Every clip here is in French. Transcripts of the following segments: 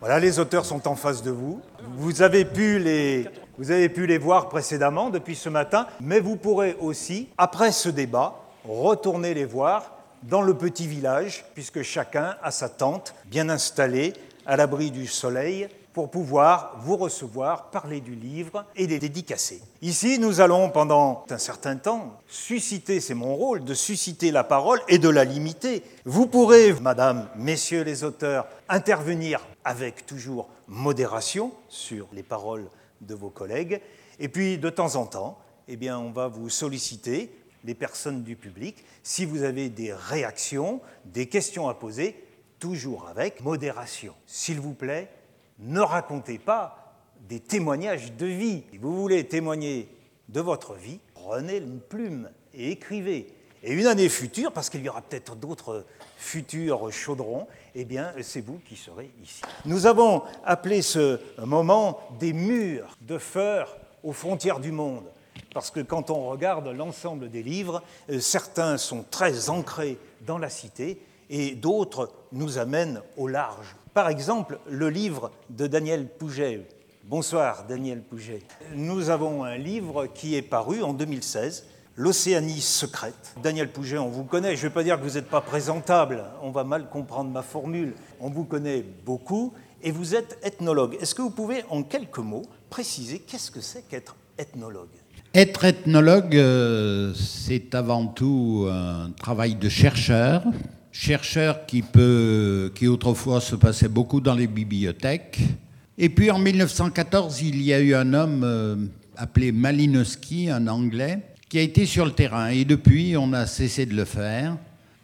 Voilà, les auteurs sont en face de vous. Vous avez pu les, vous avez pu les voir précédemment depuis ce matin, mais vous pourrez aussi, après ce débat, retourner les voir dans le petit village, puisque chacun a sa tente bien installée à l'abri du soleil pour pouvoir vous recevoir, parler du livre et les dédicacer. Ici, nous allons pendant un certain temps susciter, c'est mon rôle, de susciter la parole et de la limiter. Vous pourrez, madame, messieurs les auteurs, intervenir avec toujours modération sur les paroles de vos collègues. Et puis, de temps en temps, eh bien, on va vous solliciter, les personnes du public, si vous avez des réactions, des questions à poser, toujours avec modération. S'il vous plaît, ne racontez pas des témoignages de vie. Si vous voulez témoigner de votre vie, prenez une plume et écrivez. Et une année future, parce qu'il y aura peut-être d'autres futurs chaudrons, eh bien, c'est vous qui serez ici. Nous avons appelé ce moment des murs de feur aux frontières du monde. Parce que quand on regarde l'ensemble des livres, euh, certains sont très ancrés dans la cité et d'autres nous amènent au large. Par exemple, le livre de Daniel Pouget. Bonsoir Daniel Pouget. Nous avons un livre qui est paru en 2016, L'Océanie secrète. Daniel Pouget, on vous connaît, je ne vais pas dire que vous n'êtes pas présentable, on va mal comprendre ma formule. On vous connaît beaucoup et vous êtes ethnologue. Est-ce que vous pouvez en quelques mots préciser qu'est-ce que c'est qu'être ethnologue? Être ethnologue, euh, c'est avant tout un travail de chercheur, chercheur qui, peut, qui autrefois se passait beaucoup dans les bibliothèques. Et puis en 1914, il y a eu un homme euh, appelé Malinowski, un Anglais, qui a été sur le terrain. Et depuis, on a cessé de le faire.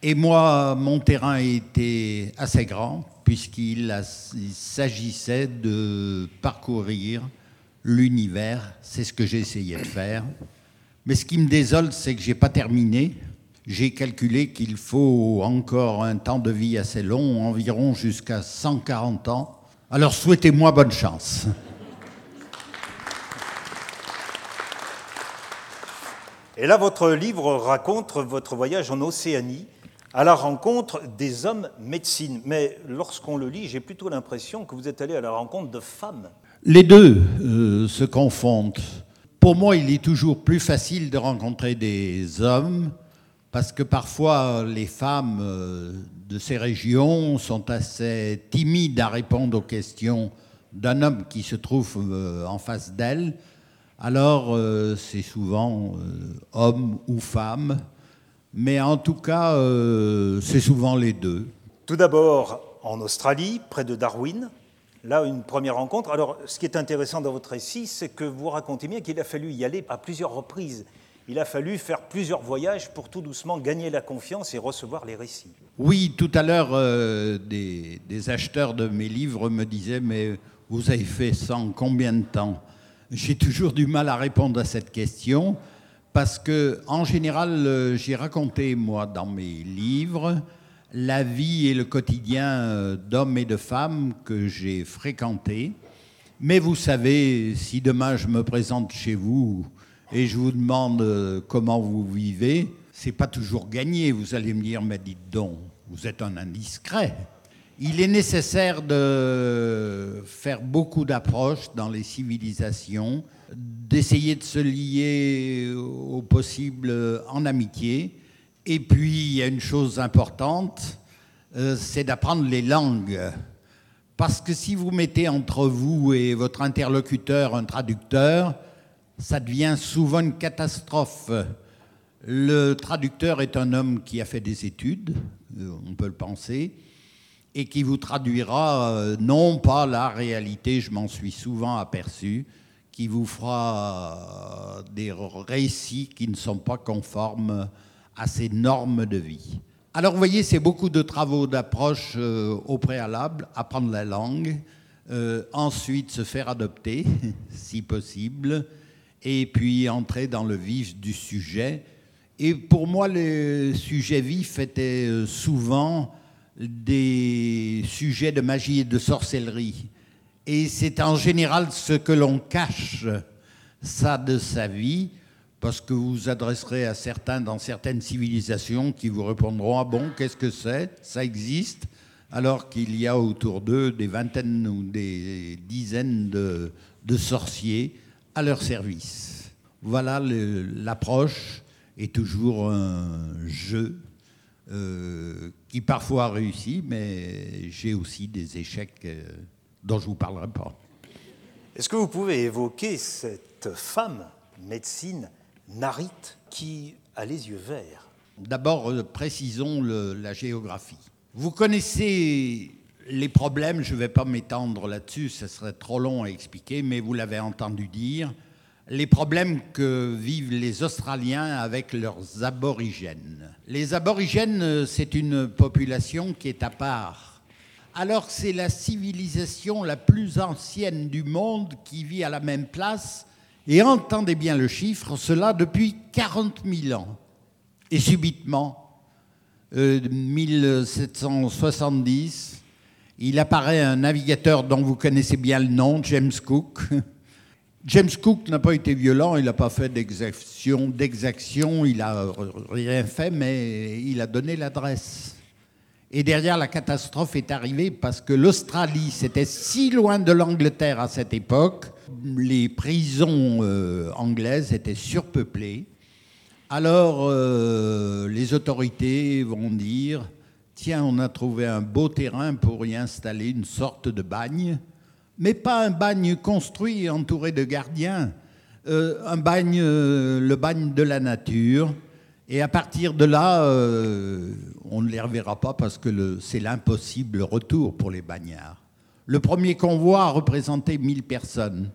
Et moi, mon terrain était assez grand, puisqu'il s'agissait de parcourir l'univers. C'est ce que j'ai essayé de faire. Mais ce qui me désole, c'est que je n'ai pas terminé j'ai calculé qu'il faut encore un temps de vie assez long, environ jusqu'à 140 ans. Alors souhaitez-moi bonne chance. Et là, votre livre raconte votre voyage en Océanie à la rencontre des hommes médecines. Mais lorsqu'on le lit, j'ai plutôt l'impression que vous êtes allé à la rencontre de femmes. Les deux euh, se confondent. Pour moi, il est toujours plus facile de rencontrer des hommes parce que parfois les femmes euh, de ces régions sont assez timides à répondre aux questions d'un homme qui se trouve euh, en face d'elles. Alors euh, c'est souvent homme ou femme, mais en tout cas c'est souvent les deux. Tout d'abord en Australie, près de Darwin, là une première rencontre. Alors ce qui est intéressant dans votre récit, c'est que vous racontez bien qu'il a fallu y aller à plusieurs reprises il a fallu faire plusieurs voyages pour tout doucement gagner la confiance et recevoir les récits. Oui, tout à l'heure, euh, des, acheteurs de mes livres me disaient, mais vous avez fait ça en combien de temps? J'ai toujours du mal à répondre à cette question parce que, en général, euh, j'ai raconté, moi, dans mes livres, la vie et le quotidien euh, d'hommes et de femmes que j'ai fréquentés. Mais vous savez, si demain je me présente chez vous, et je vous demande euh, comment vous vivez, c'est pas toujours gagné. Vous allez me dire, mais dites donc, vous êtes un indiscret. Il est nécessaire de faire beaucoup d'approches dans les civilisations, d'essayer de se lier au possible en amitié. Et puis, il y a une chose importante, euh, c'est d'apprendre les langues. Parce que si vous mettez entre vous et votre interlocuteur un traducteur, ça devient souvent une catastrophe. Le traducteur est un homme qui a fait des études, euh, on peut le penser, et qui vous traduira euh, non pas la réalité, je m'en suis souvent aperçu, qui vous fera euh, des récits qui ne sont pas conformes à ces normes de vie. Alors vous voyez, c'est beaucoup de travaux d'approche au préalable, apprendre la langue, ensuite se faire adopter, si possible, et puis entrer dans le vif du sujet. Et pour moi, les sujets vifs étaient euh, souvent des sujets de magie et de sorcellerie. Et c'est en général ce que l'on cache, ça, de sa vie, parce que vous vous adresserez à certains dans certaines civilisations qui vous répondront Ah bon, qu'est-ce que c'est? Ça existe? Alors qu'il y a autour d'eux des vingtaines ou des dizaines de, sorciers à leur service. Voilà l'approche est toujours un jeu euh, qui parfois réussit, mais j'ai aussi des échecs euh, dont je ne vous parlerai pas. Est-ce que vous pouvez évoquer cette femme médecine Narit qui a les yeux verts? D'abord, euh, précisons la géographie. Vous connaissez les problèmes, je ne vais pas m'étendre là-dessus, ce serait trop long à expliquer, mais vous l'avez entendu dire, les problèmes que vivent les Australiens avec leurs aborigènes. Les aborigènes, c'est une population qui est à part. Alors c'est la civilisation la plus ancienne du monde qui vit à la même place, et entendez bien le chiffre, cela depuis 40 000 ans. Et subitement, euh, 1770, il apparaît un navigateur dont vous connaissez bien le nom, James Cook. James Cook n'a pas été violent, il n'a pas fait d'exaction, il n'a rien fait, mais il a donné l'adresse. Et derrière, la catastrophe est arrivée parce que l'Australie, c'était si loin de l'Angleterre à cette époque, les prisons euh, anglaises étaient surpeuplées. Alors, euh, les autorités vont dire, tiens, on a trouvé un beau terrain pour y installer une sorte de bagne, mais pas un bagne construit entouré de gardiens, euh, un bagne, euh, le bagne de la nature. Et à partir de là, on ne les reverra pas parce que c'est l'impossible retour pour les bagnards. Le premier convoi a représenté 1000 personnes,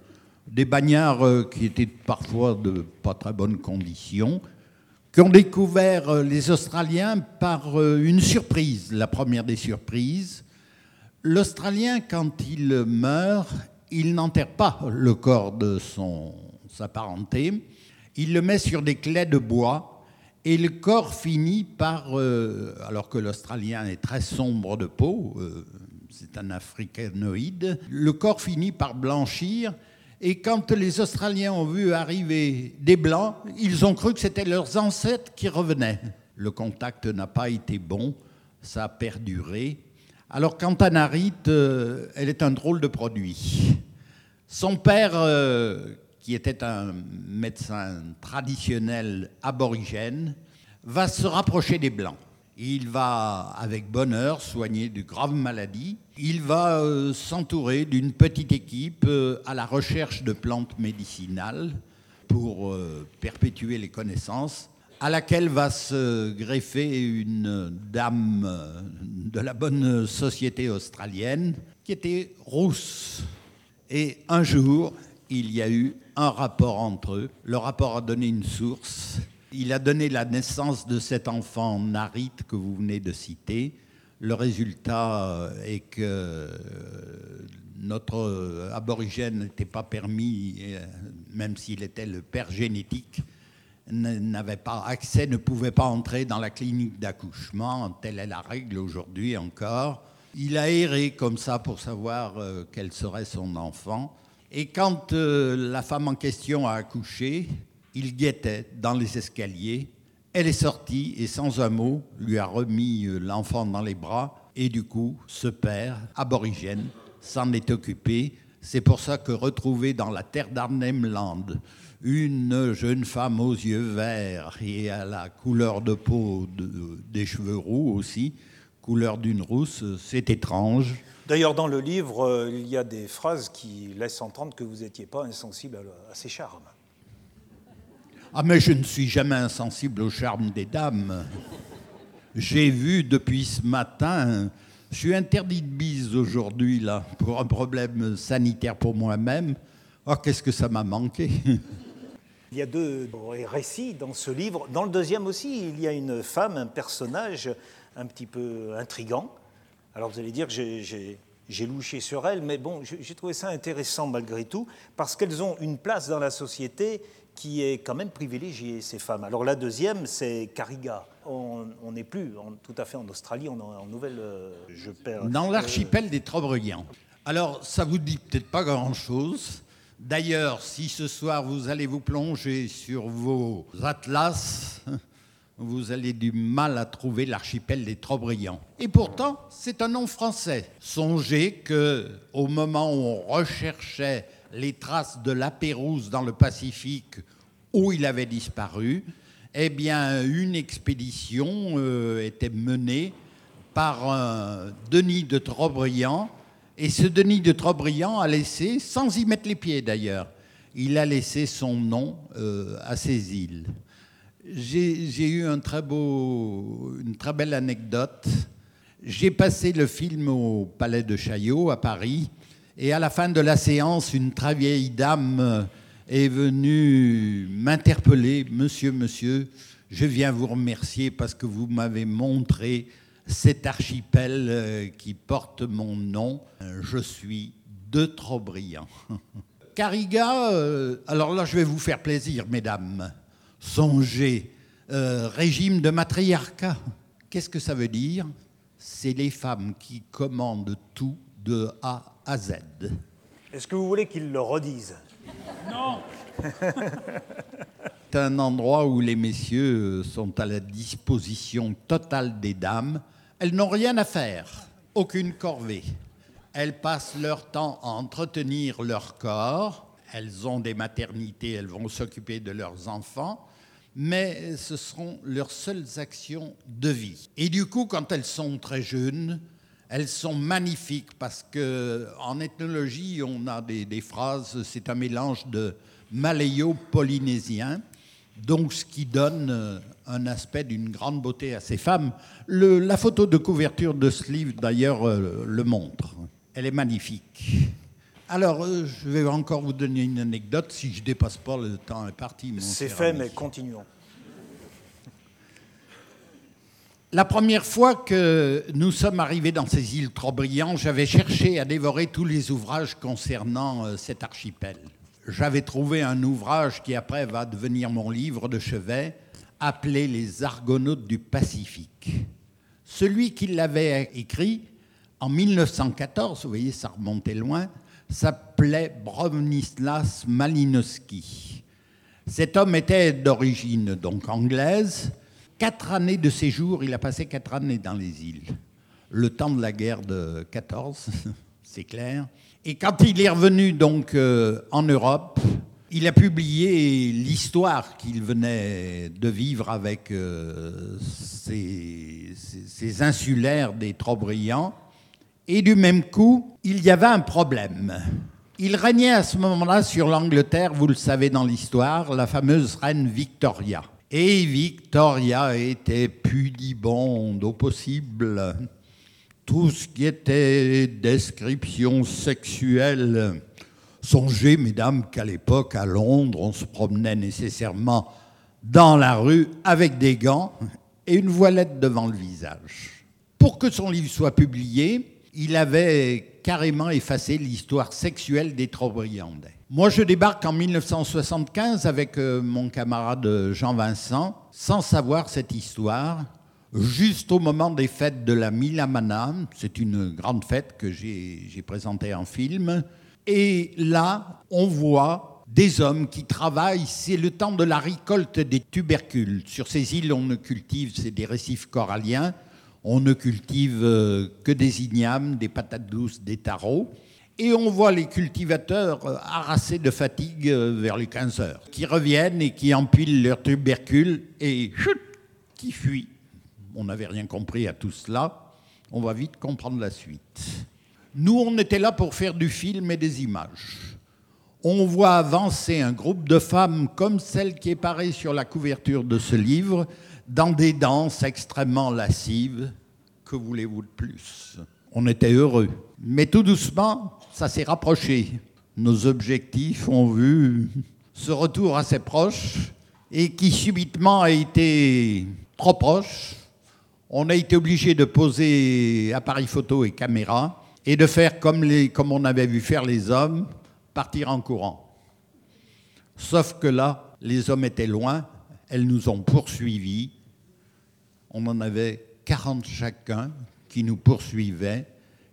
des bagnards qui étaient parfois de pas très bonnes conditions, ont découvert euh, les Australiens par euh, une surprise, la première des surprises. L'Australien, quand il meurt, il n'enterre pas le corps de son, sa parenté, il le met sur des clés de bois et le corps finit par, euh, alors que l'Australien est très sombre de peau, c'est un africanoïde, le corps finit par blanchir et quand les Australiens ont vu arriver des Blancs, ils ont cru que c'était leurs ancêtres qui revenaient. Le contact n'a pas été bon, ça a perduré. Alors Narit, euh, elle est un drôle de produit. Son père, euh, qui était un médecin traditionnel aborigène, va se rapprocher des Blancs. Il va avec bonheur soigner de graves maladies. Il va euh, s'entourer d'une petite équipe euh, à la recherche de plantes médicinales pour perpétuer les connaissances, à laquelle va se greffer une dame de la bonne société australienne qui était rousse. Et un jour, il y a eu un rapport entre eux. Le rapport a donné une source il a donné la naissance de cet enfant Narit que vous venez de citer. Le résultat est que euh, notre aborigène n'était pas permis, euh, même s'il était le père génétique, n'avait pas accès, ne pouvait pas entrer dans la clinique d'accouchement. Telle est la règle aujourd'hui encore. Il a erré comme ça pour savoir quel serait son enfant. Et quand la femme en question a accouché, il guettait dans les escaliers. Elle est sortie et sans un mot lui a remis euh, l'enfant dans les bras et du coup, ce père aborigène s'en est occupé. C'est pour ça que retrouver dans la terre d'Arnhem-Land une jeune femme aux yeux verts et à la couleur de peau des cheveux roux aussi, couleur d'une rousse, c'est étrange. D'ailleurs, dans le livre, euh, il y a des phrases qui laissent entendre que vous n'étiez pas insensible à ses charmes. Ah, mais je ne suis jamais insensible au charme des dames. J'ai vu depuis ce matin, je suis interdit de bise aujourd'hui, là, pour un problème sanitaire pour moi-même. Oh, qu'est-ce que ça m'a manqué? Il y a deux récits dans ce livre. Dans le deuxième aussi, il y a une femme, un personnage un petit peu intrigant. Alors vous allez dire que j'ai louché sur elle, mais bon, j'ai trouvé ça intéressant malgré tout, parce qu'elles ont une place dans la société qui est quand même privilégiée, ces femmes. Alors la deuxième, c'est Kariga. On n'est plus tout à fait en Australie, on est en Nouvelle... Euh, je Dans l'archipel des Trobriand. Alors ça vous dit peut-être pas grand-chose. D'ailleurs, si ce soir vous allez vous plonger sur vos atlas, vous allez du mal à trouver l'archipel des Trobriands. Et pourtant, c'est un nom français. Songez que au moment où on recherchait les traces de la Pérouse dans le Pacifique où il avait disparu, eh bien, une expédition euh, était menée par un Denis de Trobriand. Et ce Denis de Trobriand a laissé, sans y mettre les pieds d'ailleurs, il a laissé son nom euh, à ces îles. J'ai eu une très belle anecdote. J'ai passé le film au Palais de Chaillot à Paris et à la fin de la séance, une très vieille dame est venue m'interpeller. Monsieur, monsieur, je viens vous remercier parce que vous m'avez montré cet archipel euh, qui porte mon nom. Je suis de Trobriand. Cariga, euh, alors là je vais vous faire plaisir, mesdames. Songez, euh, régime de matriarcat. Qu'est-ce que ça veut dire? C'est les femmes qui commandent tout de A à Z. Est-ce que vous voulez qu'ils le redisent? Non C'est un endroit où les messieurs sont à la disposition totale des dames. Elles n'ont rien à faire, aucune corvée. Elles passent leur temps à entretenir leur corps. Elles ont des maternités, elles vont s'occuper de leurs enfants mais ce seront leurs seules actions de vie. Et du coup, quand elles sont très jeunes, elles sont magnifiques parce que en ethnologie, on a des, phrases, c'est un mélange de maléo-polynésien, donc ce qui donne euh, un aspect d'une grande beauté à ces femmes. la photo de couverture de ce livre, d'ailleurs, euh, le montre. Elle est magnifique. Alors, euh, je vais encore vous donner une anecdote. Si je ne dépasse pas, le temps est parti. C'est fait, mais continuons. La première fois que nous sommes arrivés dans ces îles Trobriand, j'avais cherché à dévorer tous les ouvrages concernant euh, cet archipel. J'avais trouvé un ouvrage qui après va devenir mon livre de chevet, appelé Les Argonautes du Pacifique. Celui qui l'avait écrit en 1914, vous voyez, ça remontait loin, s'appelait Bronislas Malinowski. Cet homme était d'origine donc anglaise. Quatre années de séjour, il a passé quatre années dans les îles. Le temps de la guerre de 14, c'est clair. Et quand il est revenu donc euh, en Europe, il a publié l'histoire qu'il venait de vivre avec euh, ces, insulaires des Trobriand. Et du même coup, il y avait un problème. Il régnait à ce moment-là sur l'Angleterre, vous le savez dans l'histoire, la fameuse reine Victoria. Et Victoria était pudibonde au possible. Tout ce qui était description sexuelle. Songez, mesdames, qu'à l'époque, à Londres, on se promenait nécessairement dans la rue avec des gants et une voilette devant le visage. Pour que son livre soit publié, il avait carrément effacé l'histoire sexuelle des Trobriandais. Moi, je débarque en 1975 avec euh, mon camarade Jean Vincent, sans savoir cette histoire, juste au moment des fêtes de la Milamana. C'est une grande fête que j'ai présentée en film. Et là, on voit des hommes qui travaillent, c'est le temps de la récolte des tubercules. Sur ces îles, on ne cultive, c'est des récifs coralliens, on ne cultive euh, que des ignames, des patates douces, des tarots. Et on voit les cultivateurs euh, harassés de fatigue euh, vers les 15 heures, qui reviennent et qui empilent leurs tubercules et chut, qui fuient. On n'avait rien compris à tout cela. On va vite comprendre la suite. Nous, on était là pour faire du film et des images. On voit avancer un groupe de femmes comme celle qui est parée sur la couverture de ce livre, dans des danses extrêmement lascives. Que voulez-vous de plus? On était heureux. Mais tout doucement, ça s'est rapproché. Nos objectifs ont vu ce retour assez proche et qui subitement a été trop proche. On a été obligé de poser appareil photo et caméra et de faire comme, les, comme on avait vu faire les hommes, partir en courant. Sauf que là, les hommes étaient loin, elles nous ont poursuivis on en avait 40 chacun qui nous poursuivaient.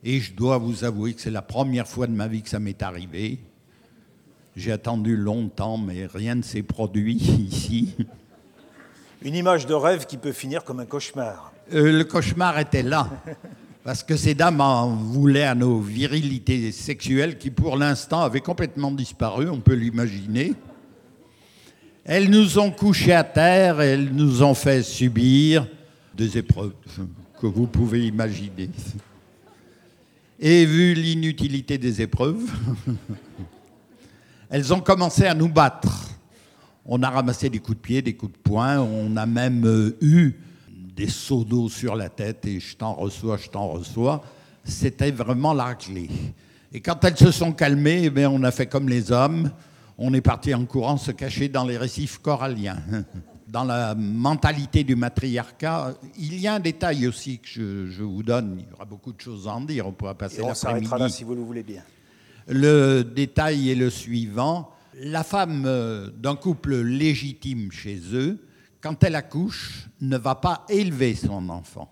Et je dois vous avouer que c'est la première fois de ma vie que ça m'est arrivé. J'ai attendu longtemps, mais rien ne s'est produit ici. Une image de rêve qui peut finir comme un cauchemar. Euh, le cauchemar était là. Parce que ces dames en voulaient à nos virilités sexuelles qui, pour l'instant, avaient complètement disparu, on peut l'imaginer. Elles nous ont couchés à terre, elles nous ont fait subir des épreuves que vous pouvez imaginer. Et vu l'inutilité des épreuves, elles ont commencé à nous battre. On a ramassé des coups de pied, des coups de poing, on a même euh, eu des seaux d'eau sur la tête et je t'en reçois, je t'en reçois. C'était vraiment la clé. Et quand elles se sont calmées, eh on a fait comme les hommes. On est parti en courant se cacher dans les récifs coralliens. Dans la mentalité du matriarcat, il y a un détail aussi que je, vous donne. Il y aura beaucoup de choses à en dire. On pourra passer l'après-midi. là si vous le voulez bien. Le détail est le suivant. La femme euh, d'un couple légitime chez eux quand elle accouche, ne va pas élever son enfant.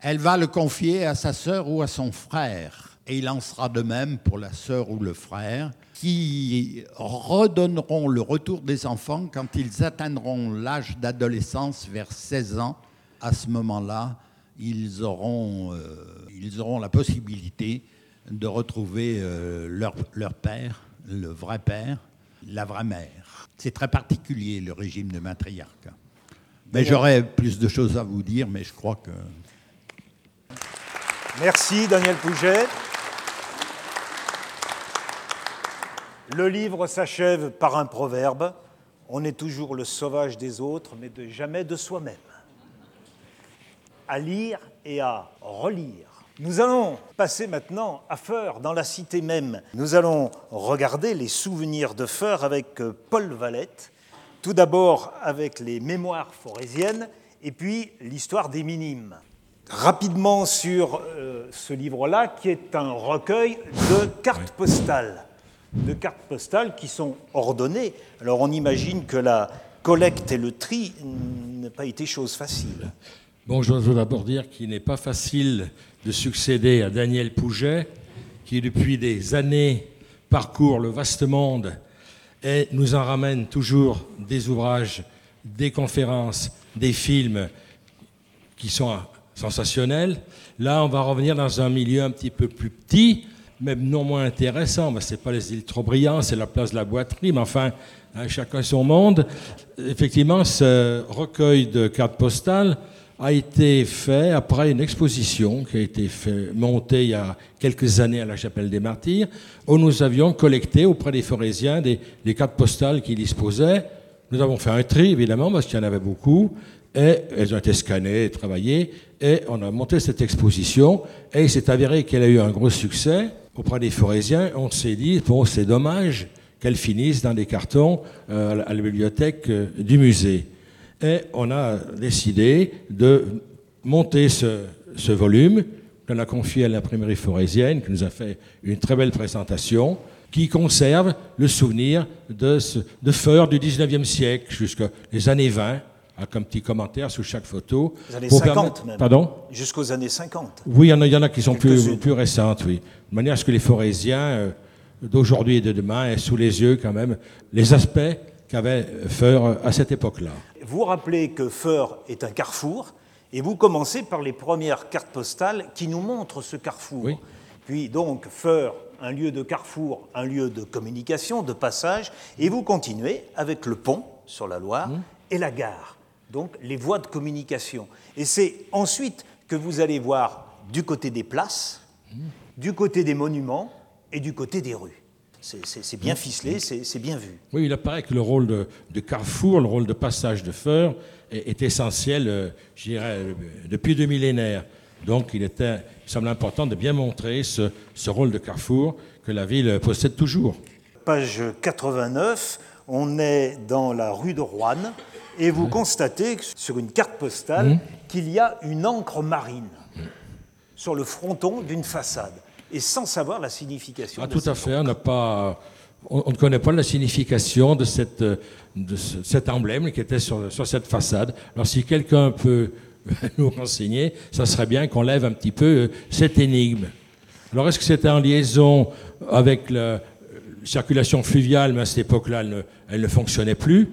Elle va le confier à sa sœur ou à son frère. Et il en sera de même pour la sœur ou le frère, qui redonneront le retour des enfants quand ils atteindront l'âge d'adolescence vers 16 ans. À ce moment-là, ils auront, euh, ils auront la possibilité de retrouver euh, leur, leur père, le vrai père, la vraie mère. C'est très particulier le régime de matriarcat. Mais j'aurais plus de choses à vous dire, mais je crois que. Merci Daniel Pouget. Le livre s'achève par un proverbe. On est toujours le sauvage des autres, mais de jamais de soi-même. À lire et à relire. Nous allons passer maintenant à Feur, dans la cité même. Nous allons regarder les souvenirs de Feur avec Paul Valette, tout d'abord avec les mémoires forésiennes et puis l'histoire des minimes. Rapidement sur euh, ce livre-là, qui est un recueil de cartes postales, de cartes postales qui sont ordonnées. Alors on imagine que la collecte et le tri n'ont pas été chose facile. Bon, je dois d'abord dire qu'il n'est pas facile de succéder à Daniel Pouget, qui depuis des années parcourt le vaste monde et nous en ramène toujours des ouvrages, des conférences, des films qui sont sensationnels. Là, on va revenir dans un milieu un petit peu plus petit, même non moins intéressant. Ce n'est pas les îles trop brillantes, c'est la place de la boiterie, mais enfin, hein, chacun son monde. Effectivement, ce recueil de cartes postales a été fait après une exposition qui a été montée il y a quelques années à la Chapelle des Martyrs, où nous avions collecté auprès des Forésiens des, cartes postales qu'ils disposaient. Nous avons fait un tri, évidemment, parce qu'il y en avait beaucoup, et elles ont été scannées, travaillées, et on a monté cette exposition, et il s'est avéré qu'elle a eu un gros succès auprès des Forésiens. On s'est dit, bon, c'est dommage qu'elle finisse dans des cartons euh, à la bibliothèque euh, du musée. Et on a décidé de monter ce, volume qu'on a confié à l'imprimerie forésienne, qui nous a fait une très belle présentation, qui conserve le souvenir de, ce, de Feur du 19e siècle jusqu'aux années 20, avec un petit commentaire sous chaque photo. Les années 50 même. Pardon? Jusqu'aux années 50. Oui, il y, en a, y en a qui sont plus, plus, récentes, oui. De manière à ce que les Forésiens euh, d'aujourd'hui et de demain aient sous les yeux quand même les aspects qu'avait Feur à cette époque-là vous rappelez que Feur est un carrefour, et vous commencez par les premières cartes postales qui nous montrent ce carrefour. Puis donc Feur, un lieu de carrefour, un lieu de communication, de passage, et vous continuez avec le pont sur la Loire mmh. et la gare, donc les voies de communication. Et c'est ensuite que vous allez voir du côté des places, mmh. du côté des monuments et du côté des rues. C'est bien ficelé, c'est bien vu. Oui, il apparaît que le rôle de, carrefour, le rôle de passage de feur est, essentiel, euh, je dirais, euh, depuis deux millénaires. Donc il, était, il semble important de bien montrer ce, rôle de carrefour que la ville possède toujours. Page 89, on est dans la rue de Rouen et vous constatez sur une carte postale mmh. qu'il y a une encre marine sur le fronton d'une façade et sans savoir la signification. Ah, tout à fait. On n'a pas, on, ne connaît pas la signification de, cette, de cet emblème qui était sur, sur cette façade. Alors, si quelqu'un peut nous renseigner, ça serait bien qu'on lève un petit peu euh, cette énigme. Alors, est-ce que c'était en liaison avec la, circulation fluviale, mais à cette époque-là, elle, elle ne, fonctionnait plus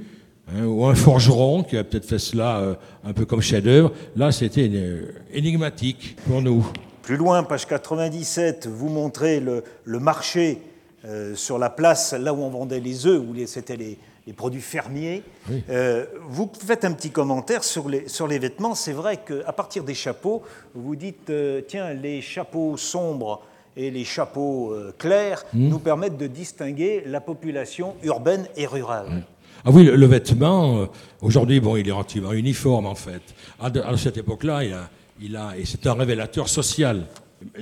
hein, ou un forgeron qui a peut-être fait cela euh, un peu comme chef-d'œuvre. Là, c'était euh, énigmatique pour nous. Plus loin, page 97, vous montrez le, le marché euh, sur la place, là où on vendait les œufs, où c'était les, les, produits fermiers. Euh, vous faites un petit commentaire sur les, sur les vêtements. C'est vrai qu'à partir des chapeaux, vous dites, euh, tiens, les chapeaux sombres et les chapeaux clairs mmh. nous permettent de distinguer la population urbaine et rurale. Ah oui, le, le vêtement, aujourd'hui, bon, il est relativement uniforme en fait. À, de, à cette époque-là, il a, il a, et c'est un révélateur social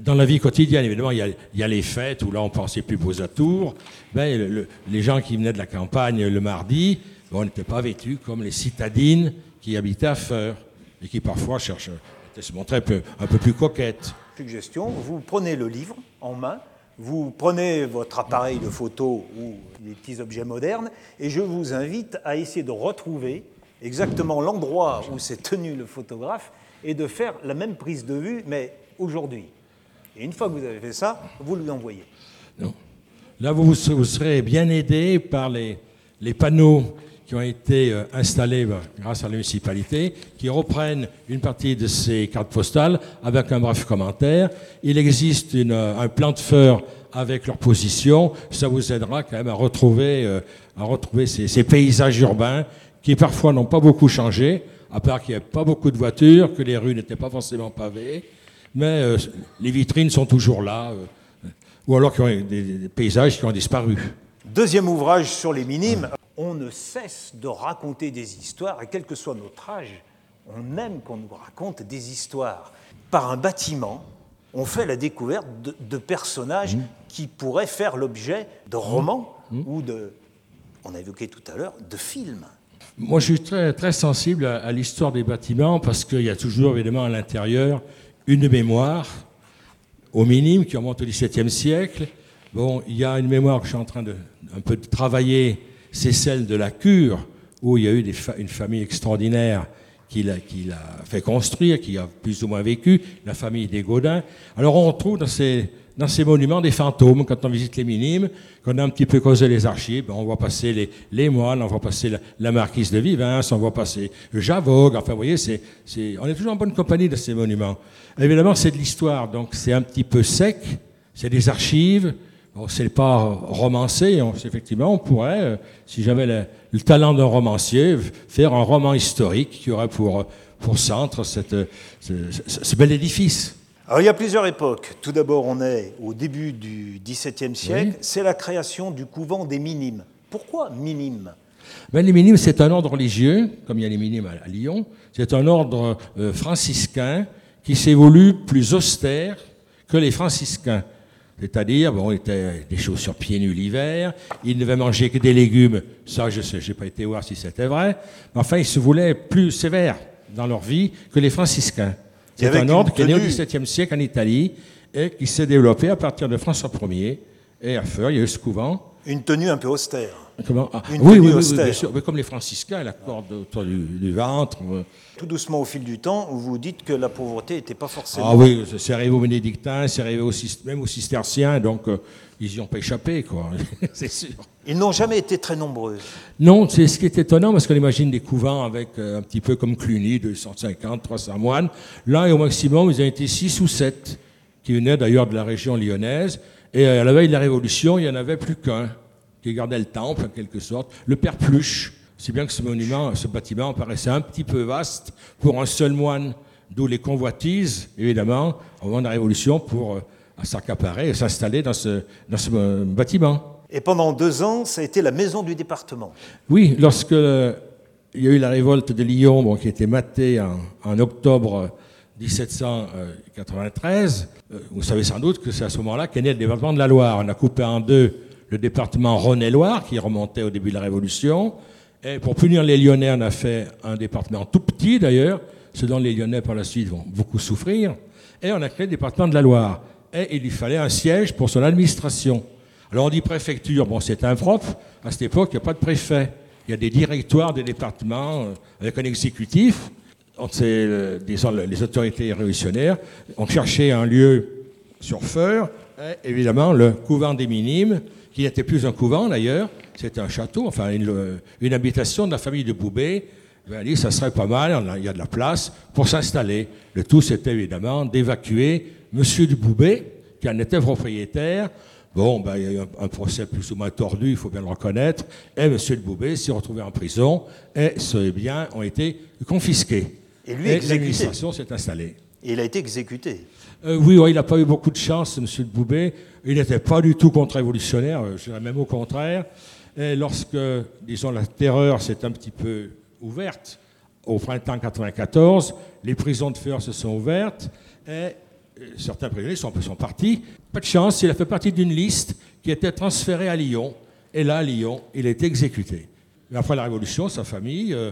dans la vie quotidienne, évidemment, il y, a, les fêtes où là on pensait plus aux atours. Ben, le, le, les gens qui venaient de la campagne le mardi, ben, on pas vêtus comme les citadines qui habitaient à Feur et qui parfois cherchent, se montraient un peu, un peu plus coquettes. Suggestion vous prenez le livre en main, vous prenez votre appareil de photo ou des petits objets modernes, et je vous invite à essayer de retrouver exactement l'endroit où s'est tenu le photographe et de faire la même prise de vue, mais aujourd'hui. Et une fois que vous avez fait ça, vous lui envoyez. Là, vous, vous serez bien aidé par les, panneaux qui ont été euh, installés bah, grâce à la municipalité, qui reprennent une partie de ces cartes postales avec un bref commentaire. Il existe euh, un plan de feur avec leur position. Ça vous aidera quand même à retrouver, euh, ces paysages urbains qui parfois n'ont pas beaucoup changé, à part qu'il n'y a pas beaucoup de voitures, que les rues n'étaient pas forcément pavées mais euh, les vitrines sont toujours là, euh, ou alors qu'il y a des, des, paysages qui ont disparu. Deuxième ouvrage sur les minimes, on ne cesse de raconter des histoires, et quel que soit notre âge, on aime qu'on nous raconte des histoires. Par un bâtiment, on fait la découverte de, de personnages mmh. qui pourraient faire l'objet de romans mmh. ou de, on a évoqué tout à l'heure, de films. Moi, je suis très, très sensible à, l'histoire des bâtiments parce qu'il y a toujours, évidemment, à l'intérieur, une mémoire au minimum qui remonte au XVIIe siècle. Bon, il y a une mémoire que je suis en train de un peu travailler, c'est celle de la cure, où il y a eu une famille extraordinaire qui l'a fait construire, qui a plus ou moins vécu, la famille des Gaudins. Alors on trouve dans ces, dans ces monuments des fantômes quand on visite les minimes, quand on a un petit peu causé les archives, on voit passer les, les moines, on voit passer la, marquise de Vivens, on voit passer Javogue, enfin vous voyez, on est toujours en bonne compagnie de ces monuments. Évidemment, c'est de l'histoire, donc c'est un petit peu sec, c'est des archives, bon, c'est pas romancé, effectivement, on pourrait, euh, si j'avais le, le, talent d'un romancier, faire un roman historique qui aurait pour, pour centre ce, ce bel édifice. Alors, il y a plusieurs époques. Tout d'abord, on est au début du XVIIe siècle. Oui. C'est la création du couvent des Minimes. Pourquoi Minimes? Ben, Les Minimes, c'est un ordre religieux, comme il y a les Minimes à, Lyon. C'est un ordre euh, franciscain qui s'évolue plus austère que les franciscains. C'est-à-dire, bon, ils étaient des chaussures pieds nus l'hiver, ils ne devaient manger que des légumes, ça je sais, j'ai pas été voir si c'était vrai, mais enfin, ils se voulaient plus sévères dans leur vie que les franciscains. C'est un ordre qui est né au XVIIe siècle en Italie et qui s'est développé à partir de François Ier. Et à Feur, il y a eu ce couvent. Une tenue un peu austère. Comment ah, oui, oui, oui, bien sûr. Mais comme les franciscains, la corde autour du, du, ventre. euh. Tout doucement, au fil du temps, vous dites que la pauvreté n'était pas forcément. Ah oui, c'est arrivé aux bénédictins, c'est arrivé même aux cisterciens, donc euh, ils n'y ont pas échappé, quoi. c'est sûr. Ils n'ont jamais été très nombreux. Non, c'est ce qui est étonnant, parce qu'on imagine des couvents avec euh, un petit peu comme Cluny, 250, 300 moines. Là, et au maximum, ils ont été 6 ou 7, qui venaient d'ailleurs de la région lyonnaise. Et à la veille de la Révolution, il n'y en avait plus qu'un qui gardait le temple en quelque sorte, le père Pluche. Si bien que ce monument, ce bâtiment paraissait un petit peu vaste pour un seul moine, d'où les convoitises, évidemment, au moment de la Révolution, pour euh, s'accaparer et s'installer dans ce, dans ce bâtiment. Et pendant deux ans, ça a été la maison du département. Oui, lorsque euh, il y a eu la révolte de Lyon, bon, qui a été matée en, en octobre 1793, euh, vous savez sans doute que c'est à ce moment-là qu'est né le département de la Loire. On a coupé en deux le département Rhône-et-Loire, qui remontait au début de la Révolution. Et pour punir les Lyonnais, on a fait un département tout petit d'ailleurs, ce dont les Lyonnais par la suite vont beaucoup souffrir. Et on a créé le département de la Loire. Et il lui fallait un siège pour son administration. Alors on dit préfecture, bon c'est impropre, à cette époque il n'y a pas de préfet. Il y a des directoires des départements euh, avec un exécutif. C'est disons, les autorités révolutionnaires ont cherché un lieu sur Feur, évidemment le couvent des minimes, qui n'était plus un couvent d'ailleurs, c'était un château, enfin une, une, habitation de la famille de Boubé. Il a dit ça serait pas mal, il y a de la place pour s'installer. Le tout, c'était évidemment d'évacuer Monsieur de Boubé, qui en était propriétaire. Bon, ben, il y a eu un, procès plus ou moins tordu, il faut bien le reconnaître, et M. de Boubé s'est retrouvé en prison, et ses biens ont été confisqués. Et lui, l'administration s'est installée. Et il a été exécuté. Euh, oui, il n'a pas eu beaucoup de chance, M. de Boubé. Il n'était pas du tout contre-révolutionnaire, euh, je dirais même au contraire. Et lorsque, disons, la terreur s'est un petit peu ouverte, au printemps 94, les prisons de fer se sont ouvertes, et certains prisonniers sont, sont partis. Pas de chance, il a fait partie d'une liste qui était transférée à Lyon. Et là, à Lyon, il a été exécuté. Mais après la Révolution, sa famille euh,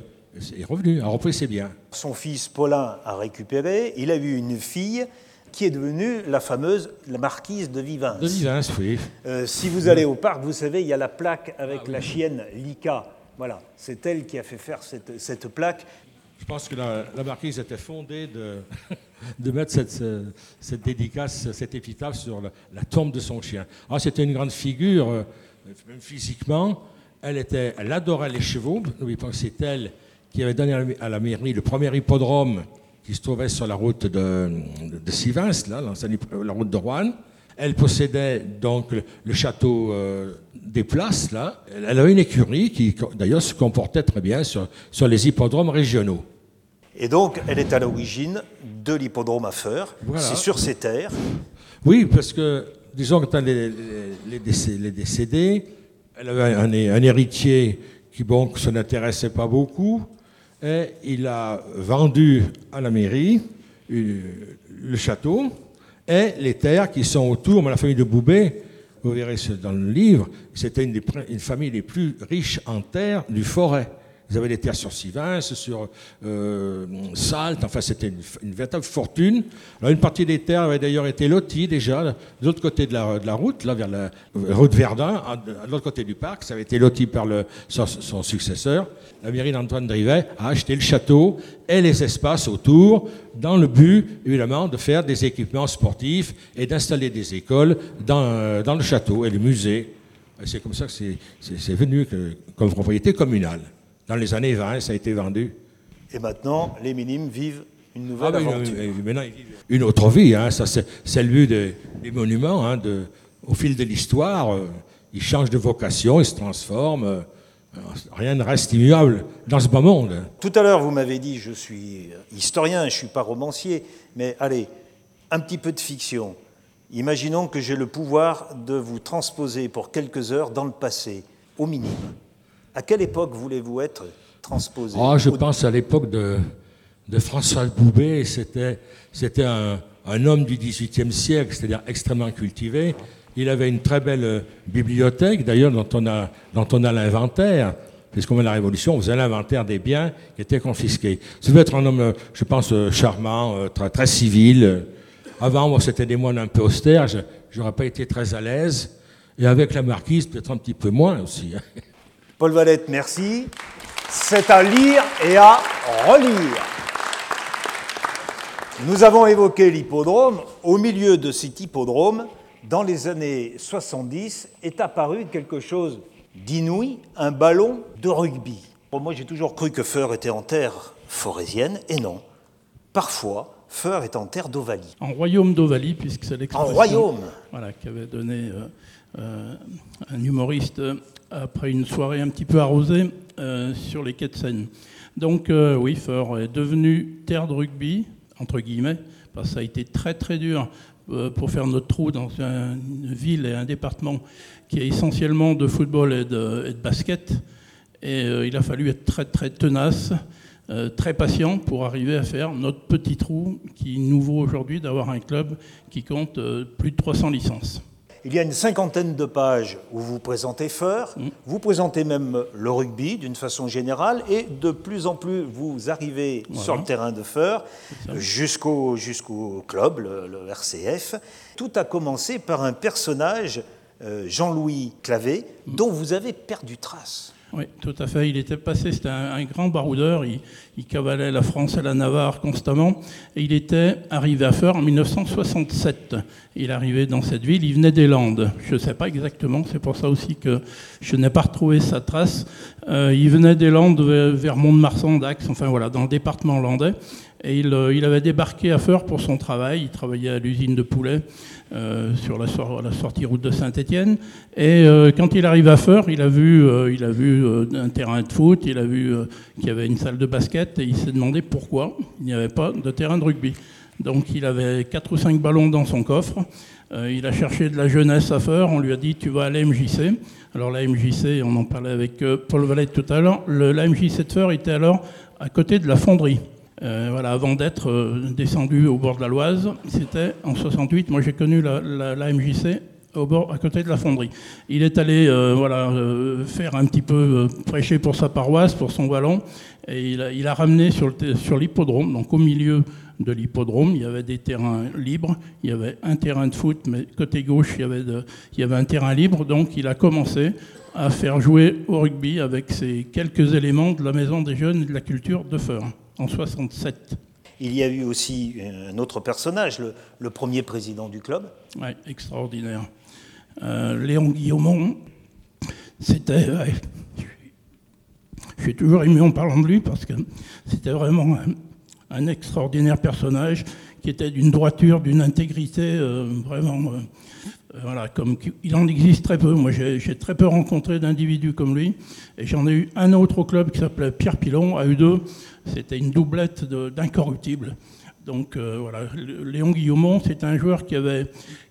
est revenue, a repris ses biens. Son fils Paulin a récupéré. Il a eu une fille qui est devenue la fameuse la marquise de Vivens. De Vivens, oui. Euh, si vous allez au parc, vous savez, il y a la plaque avec ah la chienne Lika. Voilà, c'est elle qui a fait faire cette, cette plaque. Je pense que la, la marquise était fondée de, de mettre cette, dédicace, cette épitaphe sur la, tombe de son chien. Ah, c'était une grande figure, euh, même physiquement. Elle, était, elle adorait les chevaux. C'est elle qui avait donné à la mairie le premier hippodrome qui se trouvait sur la route de, de Sivins, là, la route de Rouen. Elle possédait donc le, château euh, des Places, là. Elle avait une écurie qui, d'ailleurs, se comportait très bien sur les hippodromes régionaux. Et donc, elle est à l'origine de l'hippodrome à Feur. C'est sur ces terres. Oui, parce que, disons que les, les, les décédés, elle avait un, un héritier qui, bon, se n'intéressait pas beaucoup, et il a vendu à la mairie euh, le château et les terres qui sont autour. Mais la famille de Boubet, vous verrez dans le livre, c'était une des une familles les plus riches en terres du forêt. Ils avaient des terres sur Sivins, sur euh, Salte, enfin c'était une, véritable fortune. Alors, une partie des terres avait d'ailleurs été lotie déjà de l'autre côté de la, route, là vers la route Verdun, de l'autre côté du parc, ça avait été loti par son, successeur. La mairie d'Antoine Drivet a acheté le château et les espaces autour dans le but, évidemment, de faire des équipements sportifs et d'installer des écoles dans, dans le château et le musée. C'est comme ça que c'est venu comme propriété communale. Dans les années 20, ça a été vendu. Et maintenant, les minimes vivent une nouvelle ah, aventure. maintenant, ils vivent une autre vie. Hein. Ça, c'est, le but des, monuments. Hein, de, au fil de l'histoire, euh, ils changent de vocation, ils se transforment. Euh, rien ne reste immuable dans ce bas monde. Tout à l'heure, vous m'avez dit, je suis historien, je ne suis pas romancier, mais allez, un petit peu de fiction. Imaginons que j'ai le pouvoir de vous transposer pour quelques heures dans le passé, au minimum. À quelle époque voulez-vous être transposé oh, Je pense à l'époque de, de François Boubet. C'était, c'était un, un, homme du XVIIIe siècle, c'est-à-dire extrêmement cultivé. Il avait une très belle euh, bibliothèque, d'ailleurs, dont on a, dont on a l'inventaire. Puisqu'on met la Révolution, on faisait l'inventaire des biens qui étaient confisqués. Ça devait être un homme, euh, je pense, euh, charmant, très, très civil. Avant, moi, c'était des moines un peu austères. Je n'aurais pas été très à l'aise. Et avec la marquise, peut-être un petit peu moins aussi. Paul Valette, merci. C'est à lire et à relire. Nous avons évoqué l'hippodrome. Au milieu de cet hippodrome, dans les années 70, est apparu quelque chose d'inouï, un ballon de rugby. Pour moi, j'ai toujours cru que Feur était en terre forésienne, et non. Parfois, Feur est en terre d'Ovalie. En royaume d'Ovalie, puisque c'est l'expression... En royaume Voilà, qu'avait donné euh, euh, un humoriste après une soirée un petit peu arrosée euh, sur les quais de Seine. Donc euh, oui, Feur est devenu terre de rugby, entre guillemets, parce que ça a été très très dur euh, pour faire notre trou dans une ville et un département qui est essentiellement de football et de, basket. Et il a fallu être très très tenace, très patient pour arriver à faire notre petit trou qui nous vaut aujourd'hui d'avoir un club qui compte plus de 300 licences. Il y a une cinquantaine de pages où vous présentez Feur, mm. vous présentez même le rugby d'une façon générale, et de plus en plus vous arrivez sur le terrain de Feur jusqu'au jusqu'au club, le, RCF. Tout a commencé par un personnage, euh, Jean-Louis Clavé, mm. dont vous avez perdu trace. Oui, tout à fait. Il était passé, c'était un, grand baroudeur. Il, cavalait la France et la Navarre constamment. Et il était arrivé à Feur en 1967. Il arrivait dans cette ville, il venait des Landes. Je ne sais pas exactement, c'est pour ça aussi que je n'ai pas retrouvé sa trace. Euh, il venait des Landes vers Mont-de-Marsan, Dax, enfin voilà, dans le département landais. Et il, euh, il, avait débarqué à Feur pour son travail. Il travaillait à l'usine de poulet. Euh, sur la, sortie route de Saint-Étienne. Et euh, quand il arrive à Feur, il a vu, euh, il a vu un terrain de foot, il a vu qu'il y avait une salle de basket, et il s'est demandé pourquoi il n'y avait pas de terrain de rugby. Donc il avait quatre ou cinq ballons dans son coffre. il a cherché de la jeunesse à Feur. On lui a dit tu vas à la MJC. Alors la MJC, on en parlait avec Paul Valette tout à l'heure. La MJC de Feur était alors à côté de la fonderie. Euh, voilà, avant d'être euh, descendu au bord de la Loise, c'était en 68. Moi, j'ai connu la, la, MJC au bord, à côté de la fonderie. Il est allé euh, voilà, faire un petit peu prêcher pour sa paroisse, pour son ballon, et il a, il a ramené sur l'hippodrome, donc au milieu de l'hippodrome, il y avait des terrains libres, il y avait un terrain de foot, mais côté gauche, il y avait, de, il y avait un terrain libre, donc il a commencé à faire jouer au rugby avec ces quelques éléments de la Maison des Jeunes et de la culture de Feur en 67. Il y a eu aussi un autre personnage, le, premier président du club. Oui, extraordinaire. Euh, Léon Guillaumont, c'était. je suis toujours ému en parlant de lui parce que c'était vraiment un, extraordinaire personnage qui était d'une droiture, d'une intégrité euh, vraiment. Euh, voilà, comme il en existe très peu. Moi, j'ai très peu rencontré d'individus comme lui, et j'en ai eu un autre au club qui s'appelait Pierre Pilon, à U2. C'était une doublette d'incorruptible. Donc euh, voilà, Léon Guillaumont, c'est un joueur qui avait,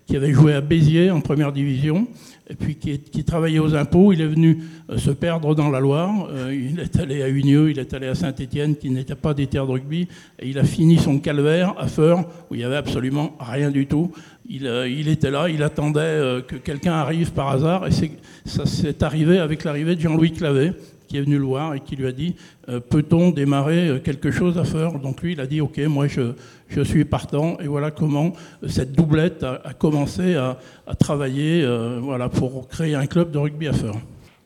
joué à Béziers en première division, et puis qui, travaillait aux impôts. Il est venu euh, se perdre dans la Loire. Il est allé à Unieux, il est allé à Saint-Étienne, qui n'était pas des terres de rugby, et il a fini son calvaire à Feur, où il n'y avait absolument rien du tout. Il, il était là, il attendait que quelqu'un arrive par hasard, et ça s'est arrivé avec l'arrivée de Jean-Louis Clavet, qui est venu le voir et qui lui a dit euh, Peut-on démarrer euh, quelque chose à faire? Donc lui, il a dit Ok, moi je, je suis partant. Et voilà comment euh, cette doublette a, commencé à, travailler voilà, pour créer un club de rugby à faire.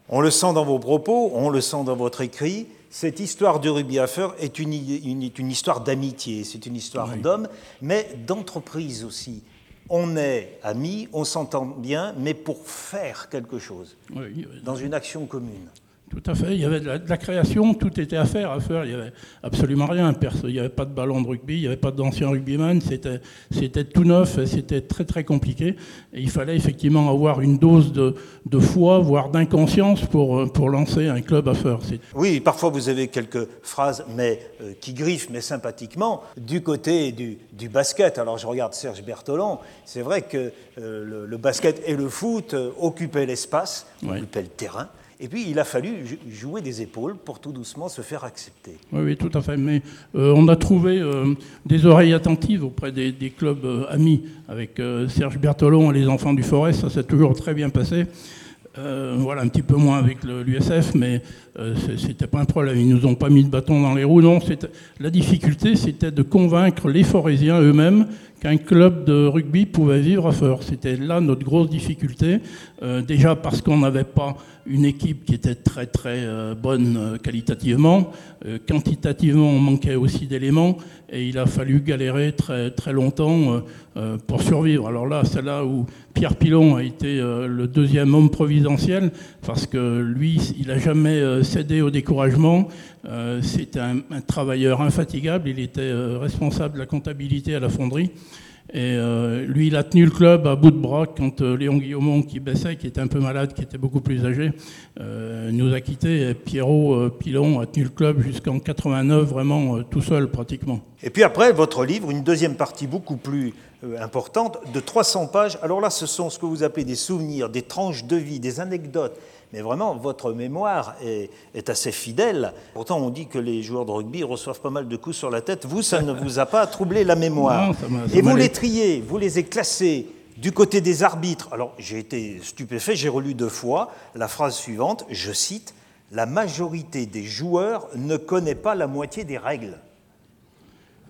On le sent dans vos propos, on le sent dans votre écrit. Cette histoire de rugby à faire est une, une, histoire d'amitié, c'est une histoire d'homme, mais d'entreprise aussi on est amis, on s'entend bien, mais pour faire quelque chose, dans une action commune. Tout à fait. Il y avait de la, création, tout était à faire, à faire. Il n'y avait absolument rien. Il n'y avait pas de ballon de rugby, il n'y avait pas d'anciens rugbyman. C'était, c'était tout neuf, c'était très très compliqué. Et il fallait effectivement avoir une dose de, de foi, voire d'inconscience pour, pour lancer un club à faire. Oui, parfois vous avez quelques phrases, mais euh, qui griffent, mais sympathiquement, du côté du, du basket. Alors je regarde Serge Bertolon. C'est vrai que euh, le, basket et le foot euh, occupaient l'espace, occupaient le terrain. Et puis, il a fallu jouer des épaules pour tout doucement se faire accepter. Oui, oui tout à fait. Mais euh, on a trouvé euh, des oreilles attentives auprès des, clubs euh, amis avec Serge Bertolon et les Enfants du Forêt. Ça s'est toujours très bien passé. voilà, un petit peu moins avec l'USF, mais c'était pas un problème. Ils nous ont pas mis de bâton dans les roues. Non, la difficulté, c'était de convaincre les Forésiens eux-mêmes qu'un club de rugby pouvait vivre à Feur. C'était là notre grosse difficulté. déjà parce qu'on n'avait pas une équipe qui était très très euh, bonne euh, qualitativement. Euh, quantitativement, on manquait aussi d'éléments et il a fallu galérer très, très longtemps pour survivre. Alors là, c'est là où Pierre Pilon a été le deuxième homme providentiel parce que lui, il n'a jamais cédé au découragement. C'était un, un, travailleur infatigable. Il était responsable de la comptabilité à la fonderie. Et euh, lui, il a tenu le club à bout de bras quand euh, Léon Guillaumont, qui baissait, qui était un peu malade, qui était beaucoup plus âgé, euh, nous a quittés. Et Pierrot Pilon a tenu le club jusqu'en 89, vraiment tout seul pratiquement. Et puis après, votre livre, une deuxième partie beaucoup plus importante, de 300 pages. Alors là, ce sont ce que vous appelez des souvenirs, des tranches de vie, des anecdotes, mais vraiment, votre mémoire est, assez fidèle. Pourtant, on dit que les joueurs de rugby reçoivent pas mal de coups sur la tête. Vous, ça ne vous a pas troublé la mémoire. Et vous les triez, vous les avez classés du côté des arbitres. Alors, j'ai été stupéfait, j'ai relu deux fois la phrase suivante, je cite, La majorité des joueurs ne connaît pas la moitié des règles.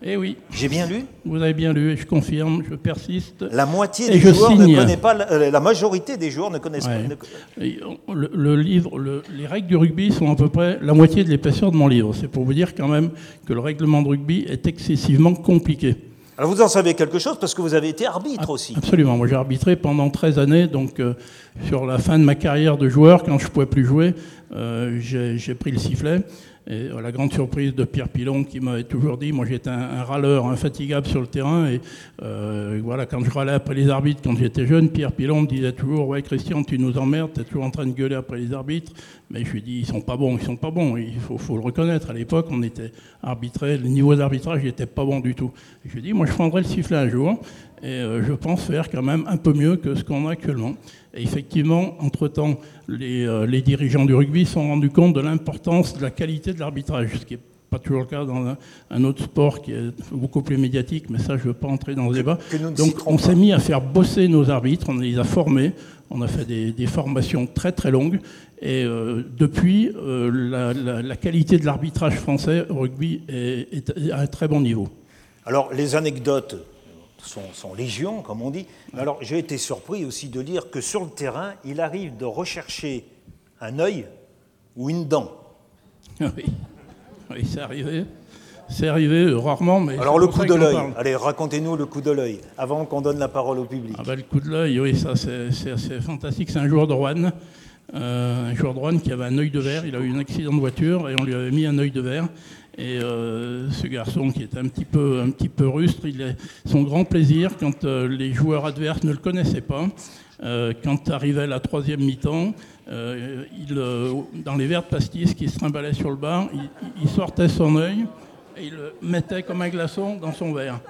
Eh oui. J'ai bien lu Vous avez bien lu et je confirme, je persiste. La moitié des joueurs signe. ne connaît pas, la, majorité des joueurs ne connaissent Ouais. pas. ne- Le, le livre, le- les règles du rugby sont à peu près la moitié de l'épaisseur de mon livre. C'est pour vous dire quand même que le règlement de rugby est excessivement compliqué. Alors vous en savez quelque chose parce que vous avez été arbitre aussi. Absolument. Moi, j'ai arbitré pendant 13 années. Donc, euh, sur la fin de ma carrière de joueur, quand je ne pouvais plus jouer, euh, j'ai pris le sifflet. Et à la grande surprise de Pierre Pilon, qui m'avait toujours dit, moi j'étais un, un râleur infatigable sur le terrain. Et euh, voilà, quand je râlais après les arbitres, quand j'étais jeune, Pierre Pilon me disait toujours, ouais Christian, tu nous emmerdes, tu es toujours en train de gueuler après les arbitres. Mais je lui dis, ils sont pas bons, ils sont pas bons. Il faut, faut le reconnaître. À l'époque, on était arbitré, le niveau d'arbitrage n'était pas bon du tout. Et je lui dis, moi je prendrai le sifflet un jour. Et euh, je pense faire quand même un peu mieux que ce qu'on a actuellement. Et effectivement, entre-temps, les, euh, les dirigeants du rugby se sont rendus compte de l'importance de la qualité de l'arbitrage, ce qui n'est pas toujours le cas dans un, un autre sport qui est beaucoup plus médiatique, mais ça, je ne veux pas entrer dans le débat. Donc, on s'est mis à faire bosser nos arbitres, on les a formés, on a fait des, des formations très très longues, et euh, depuis, euh, la, la- la qualité de l'arbitrage français au rugby est, est à un très bon niveau. Alors les anecdotes sont, sont légion, comme on dit. Alors j'ai été surpris aussi de lire que sur le terrain, il arrive de rechercher un œil ou une dent. Oui, oui c'est arrivé. C'est arrivé euh, rarement, mais. Alors le coup de l'œil. Allez, racontez-nous le coup de l'œil avant qu'on donne la parole au public. Ah bah, le coup de l'œil, oui, ça c'est fantastique. C'est un joueur de Rouen, euh, un joueur de Rouen qui avait un œil de verre. Il a eu un accident de voiture et on lui avait mis un œil de verre. Et euh, ce garçon qui était un petit peu, un petit peu rustre, il est, son grand plaisir quand euh, les joueurs adverses ne le connaissaient pas, euh, quand arrivait la troisième mi-temps, il, dans les verres de pastis qui se trimballaient sur le bar, il, il sortait son œil et il le mettait comme un glaçon dans son verre.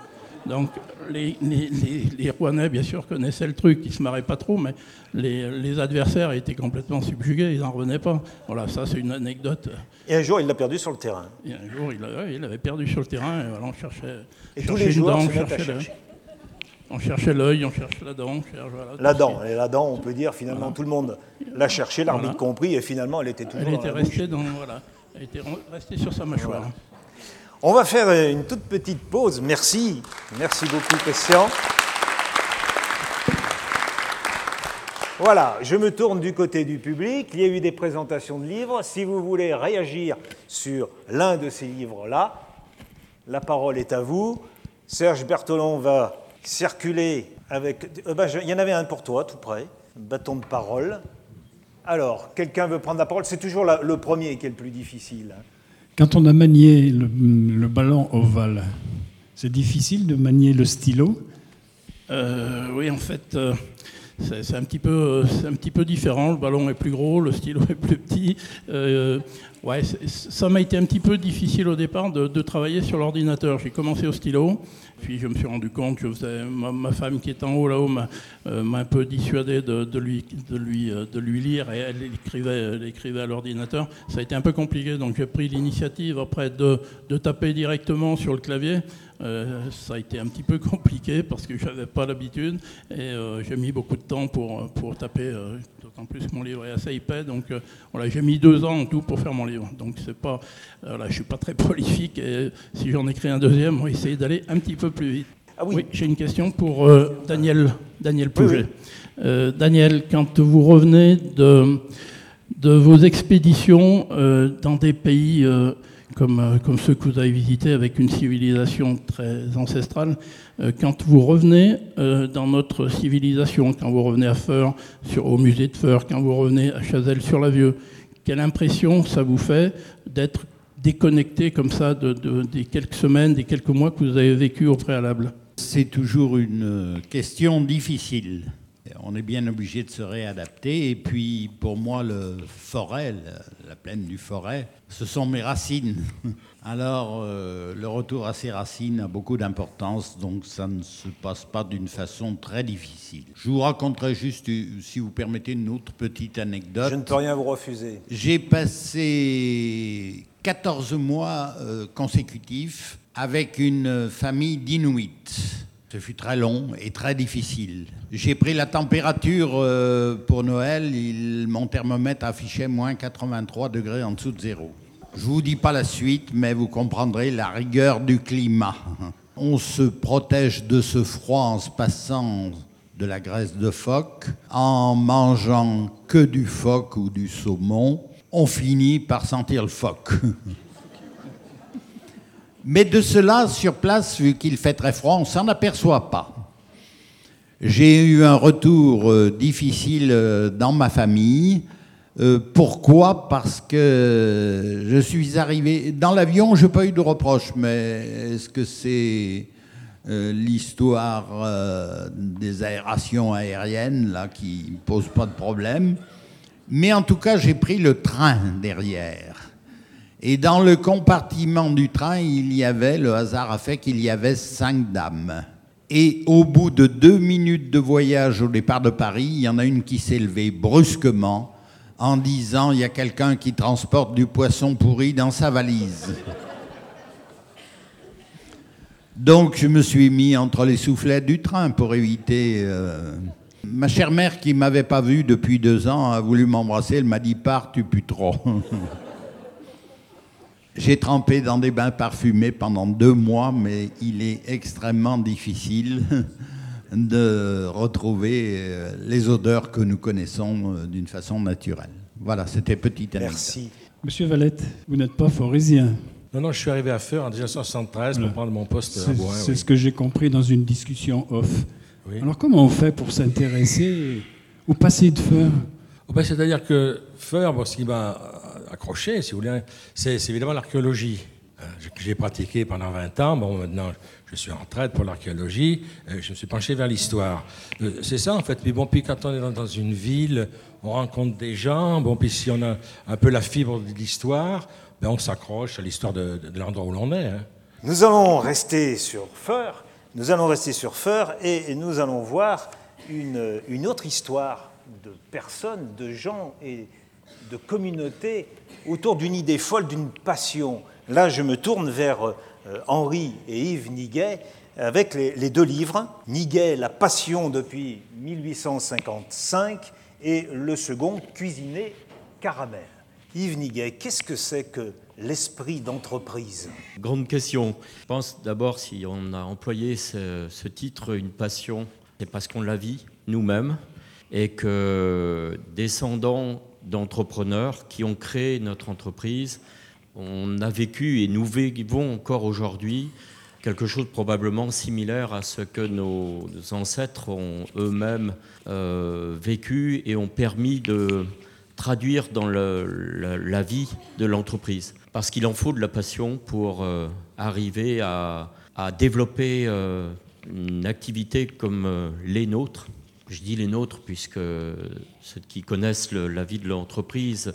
Donc les, les, les, les Rouennais, bien sûr, connaissaient le truc, ils se marraient pas trop, mais les, adversaires étaient complètement subjugués, ils n'en revenaient pas. Voilà, ça c'est une anecdote. Et un jour, il l'a perdu sur le terrain. Et un jour, il, a- ouais, il avait perdu sur le terrain, et voilà, on cherchait, Et cherchait tous les joueurs dent, on cherchait le- on cherchait l'œil, on cherchait la dent, on cherchait, voilà, La dent, et la dent, on peut dire finalement tout le monde l'a cherché, l'arbitre Voilà. compris, et finalement elle était toujours Elle dans était la restée dans, voilà, elle était re- restée sur sa mâchoire. On va faire une toute petite pause. Merci. Merci beaucoup, Christian. Voilà, je me tourne du côté du public. Il y a eu des présentations de livres. Si vous voulez réagir sur l'un de ces livres-là, la parole est à vous. Serge Bertolon va circuler avec. euh, je- il y en avait un pour toi, tout près. Bâton de parole. Alors, quelqu'un veut prendre la parole? C'est toujours le premier qui est le plus difficile. hein. Quand on a manié le, ballon ovale, c'est difficile de manier le stylo? Euh, oui, en fait, euh, c'est un, petit peu, différent. Le ballon est plus gros, le stylo est plus petit. Euh, ouais, ça m'a été un petit peu difficile au départ de, travailler sur l'ordinateur. J'ai commencé au stylo, puis je me suis rendu compte que faisais- ma, femme qui est en haut là-haut m'a euh, un peu dissuadé de, lui, de, lui, euh, de lui lire et elle écrivait, elle à l'ordinateur. Ça a été un peu compliqué, donc j'ai pris l'initiative après de taper directement sur le clavier. Euh, ça a été un petit peu compliqué parce que je n'avais pas l'habitude et euh, j'ai mis beaucoup de temps pour, pour taper, euh, d'autant plus que mon livre est assez épais. Donc euh, voilà, j'ai mis deux ans en tout pour faire mon livre. Donc c'est pas, euh, voilà, je ne suis pas très prolifique et si j'en écris un deuxième, on va essayer d'aller un petit peu plus vite. Ah oui. j'ai une question pour euh, Daniel, Daniel Pouget. oui. Euh, Daniel, quand vous revenez de, de vos expéditions euh, dans des pays euh, comme, euh, comme ceux que vous avez visités avec une civilisation très ancestrale, euh, quand vous revenez euh, dans notre civilisation, quand vous revenez à Feur, au musée de Feur, quand vous revenez à Chazelles-sur-la-Vieux, quelle impression ça vous fait d'être déconnecté comme ça de, de- des quelques semaines, des quelques mois que vous avez vécu au préalable? C'est toujours une question difficile. On est bien obligé de se réadapter. Et puis, pour moi, le forêt, la, la plaine du forêt, ce sont mes racines. Alors, euh, le retour à ces racines a beaucoup d'importance, donc ça ne se passe pas d'une façon très difficile. Je vous raconterai juste, euh, si vous permettez, une autre petite anecdote. Je ne peux rien vous refuser. J'ai passé 14 mois euh, consécutifs avec une famille d'Inuits. Ce fut très long et très difficile. J'ai pris la température euh, pour Noël. Mon thermomètre affichait moins 83 degrés en dessous de zéro. Je vous dis pas la suite, mais vous comprendrez la rigueur du climat. On se protège de ce froid en se passant de la graisse de phoque, en mangeant que du phoque ou du saumon. On finit par sentir le phoque. Mais de cela, sur place, vu qu'il fait très froid, on s'en aperçoit pas. J'ai eu un retour euh, difficile euh, dans ma famille. Euh, pourquoi? Parce que je suis arrivé dans l'avion, je n'ai pas eu de reproche, mais est-ce que c'est l'histoire des aérations aériennes là qui ne pose pas de problème? Mais en tout cas, j'ai pris le train derrière. Et dans le compartiment du train, il y avait, le hasard a fait qu'il y avait cinq dames. Et au bout de deux minutes de voyage au départ de Paris, il y en a une qui s'est levée brusquement en disant il y a quelqu'un qui transporte du poisson pourri dans sa valise. Donc je me suis mis entre les soufflettes du train pour éviter. Euh, ma chère mère qui m'avait pas vu depuis deux ans a voulu m'embrasser. Elle m'a dit pars, tu pues trop. J'ai trempé dans des bains parfumés pendant deux mois, mais il est extrêmement difficile de retrouver euh, les odeurs que nous connaissons euh, d'une façon naturelle. Voilà, c'était petit anecdote. Merci. Monsieur Valette, vous n'êtes pas forisien. Non, non, je suis arrivé à Feur en 1973 pour prendre mon poste à Bois. C'est ce que j'ai compris dans une discussion off. Alors comment on fait pour s'intéresser? Au passé de Feur oh, ben, C'est-à-dire que Feur, ce qui m'a accroché, si vous voulez, c'est évidemment l'archéologie. Euh, j'ai pratiqué pendant 20 ans. Bon, maintenant, je suis en retraite pour l'archéologie. Euh, je me suis penché vers l'histoire. Euh, c'est ça, en fait. Mais bon, puis quand on est dans une ville, on rencontre des gens. Bon, puis si on a un peu la fibre de l'histoire, ben on s'accroche à l'histoire de, l'endroit où l'on est. Hein. Nous allons rester sur Feur. Nous allons rester sur Feur et nous allons voir une autre histoire de personnes, de gens et de communautés autour d'une idée folle, d'une passion. Là, je me tourne vers euh, Henri et Yves Niguet avec les, deux livres. Niguet, La passion depuis 1855 et le second, Cuisiner caramel. Yves Niguet, qu'est-ce que c'est que l'esprit d'entreprise? Grande question. Je pense d'abord, si on a employé ce, ce titre, une passion, c'est parce qu'on la vit nous-mêmes et que descendant d'entrepreneurs qui ont créé notre entreprise. On a vécu et nous vivons encore aujourd'hui quelque chose probablement similaire à ce que nos ancêtres ont eux-mêmes euh, vécu et ont permis de traduire dans la, vie de l'entreprise. Parce qu'il en faut de la passion pour euh, arriver à, développer euh, une activité comme les nôtres, je dis les nôtres puisque ceux qui connaissent la vie de l'entreprise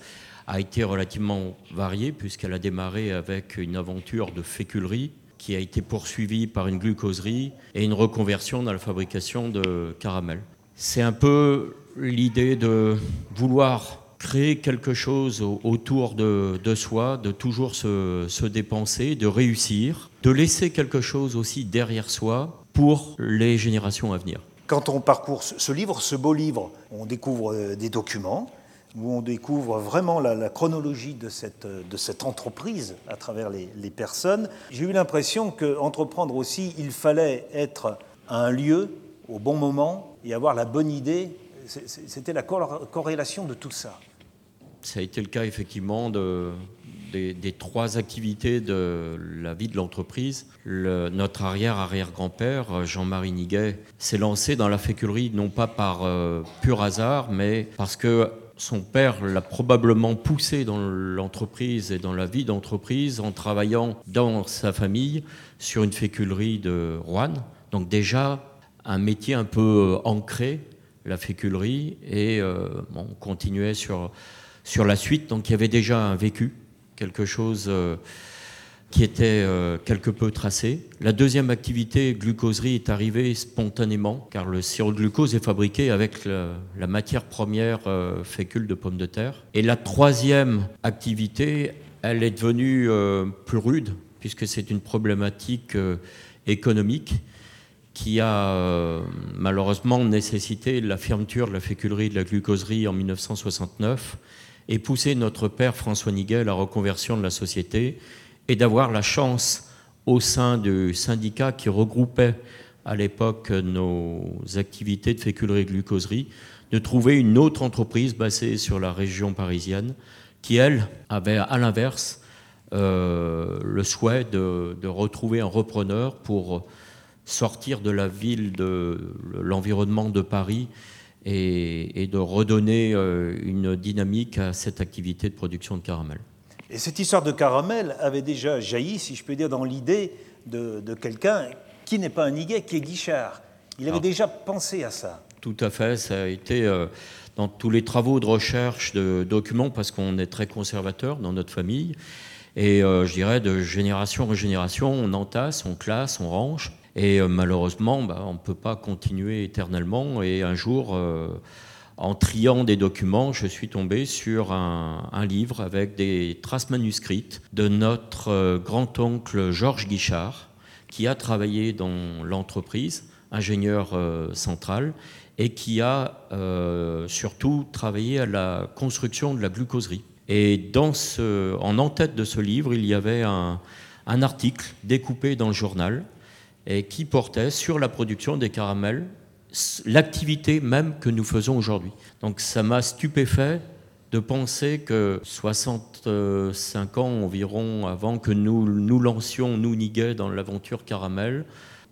a été relativement variée puisqu'elle a démarré avec une aventure de féculerie qui a été poursuivie par une glucoserie et une reconversion dans la fabrication de caramel. C'est un peu l'idée de vouloir créer quelque chose autour de, soi, de toujours se, se, dépenser, de réussir, de laisser quelque chose aussi derrière soi pour les générations à venir. Quand on parcourt ce livre, ce beau livre, on découvre euh, des documents où on découvre vraiment la, chronologie cette, de cette, entreprise à travers les, personnes. J'ai eu l'impression qu'entreprendre aussi, il fallait être à un lieu au bon moment et avoir la bonne idée. C'était la corrélation de tout ça. Ça a été le cas effectivement de, des, trois activités de la vie de l'entreprise. notre arrière-arrière-grand-père, Jean-Marie Niguet, s'est lancé dans la féculerie non pas par euh, pur hasard, mais parce que son père l'a probablement poussé dans l'entreprise et dans la vie d'entreprise en travaillant dans sa famille sur une féculerie de Rouen. Donc déjà un métier un peu euh, ancré, la féculerie, et euh, on continuait sur, sur la suite. Donc il y avait déjà un vécu quelque chose euh, qui était euh, quelque peu tracé. La deuxième activité, glucoserie, est arrivée spontanément, car le sirop de glucose est fabriqué avec la, matière première euh, fécule de pommes de terre. Et la troisième activité, elle est devenue plus rude, puisque c'est une problématique économique qui a malheureusement nécessité la fermeture de la féculerie de la glucoserie en 1969 et poussé notre père François Niguet à la reconversion de la société et d'avoir la chance au sein du syndicat qui regroupait à l'époque nos activités de féculerie et glucoserie, de trouver une autre entreprise basée sur la région parisienne qui, elle, avait à l'inverse euh, le souhait de, retrouver un repreneur pour sortir de la ville, de l'environnement de Paris et, de redonner euh, une dynamique à cette activité de production de caramel. Et cette histoire de caramel avait déjà jailli, si je peux dire, dans l'idée de, quelqu'un qui n'est pas un Niguet, qui est Guichard. Il avait déjà pensé à ça. Tout à fait, ça a été euh, dans tous les travaux de recherche de documents, parce qu'on est très conservateur dans notre famille. Et euh, je dirais de génération en génération, on entasse, on classe, on range. Et euh, malheureusement, bah, on ne peut pas continuer éternellement. Et un jour, en triant des documents, je suis tombé sur un, livre avec des traces manuscrites de notre grand-oncle Georges Guichard, qui a travaillé dans l'entreprise, ingénieur central, et qui a euh, surtout travaillé à la construction de la glucoserie. Et en en-tête de ce livre, il y avait un, article découpé dans le journal et qui portait sur la production des caramels, l'activité même que nous faisons aujourd'hui. Donc ça m'a stupéfait de penser que 65 ans environ avant que nous nous lancions, nous Niguet, dans l'aventure caramel,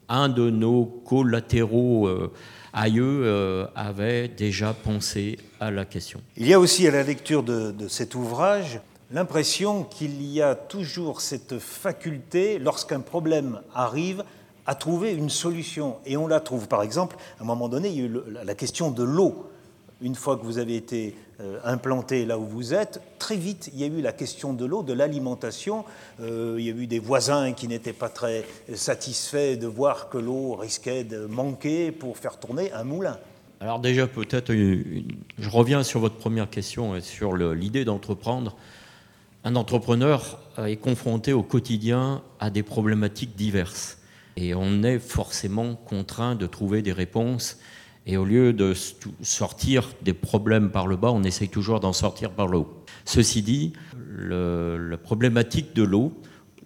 un de nos collatéraux euh, aïeux euh, avait déjà pensé à la question. Il y a aussi à la lecture de, cet ouvrage l'impression qu'il y a toujours cette faculté, lorsqu'un problème arrive, à trouver une solution. Et on la trouve. Par exemple, à un moment donné, il y a eu la question de l'eau une fois que vous avez été euh, implanté là où vous êtes, très vite, il y a eu la question de l'eau, de l'alimentation. Euh, il y a eu des voisins qui n'étaient pas très satisfaits de voir que l'eau risquait de manquer pour faire tourner un moulin. Alors déjà, peut-être, je reviens sur votre première question et sur l'idée d'entreprendre. Un entrepreneur est confronté au quotidien à des problématiques diverses. Et on est forcément contraint de trouver des réponses et au lieu de sortir des problèmes par le bas, on essaye toujours d'en sortir par le haut. Ceci dit, la problématique de l'eau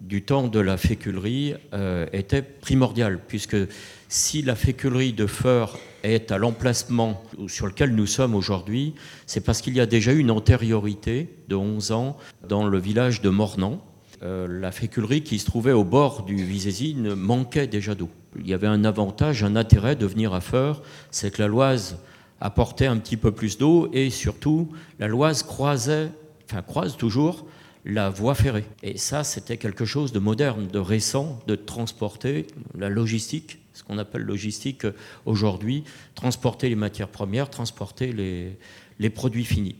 du temps de la féculerie euh, était primordiale, puisque si la féculerie de Feur est à l'emplacement sur lequel nous sommes aujourd'hui, c'est parce qu'il y a déjà eu une antériorité de 11 ans dans le village de Mornan. Euh, la féculerie qui se trouvait au bord du Visézine manquait déjà d'eau il y avait un avantage, un intérêt de venir à Feur, c'est que la Loise apportait un petit peu plus d'eau et surtout la Loise croisait, enfin croise toujours, la voie ferrée. Et ça, c'était quelque chose de moderne, de récent, de transporter la logistique, ce qu'on appelle logistique aujourd'hui, transporter les matières premières, transporter les produits finis.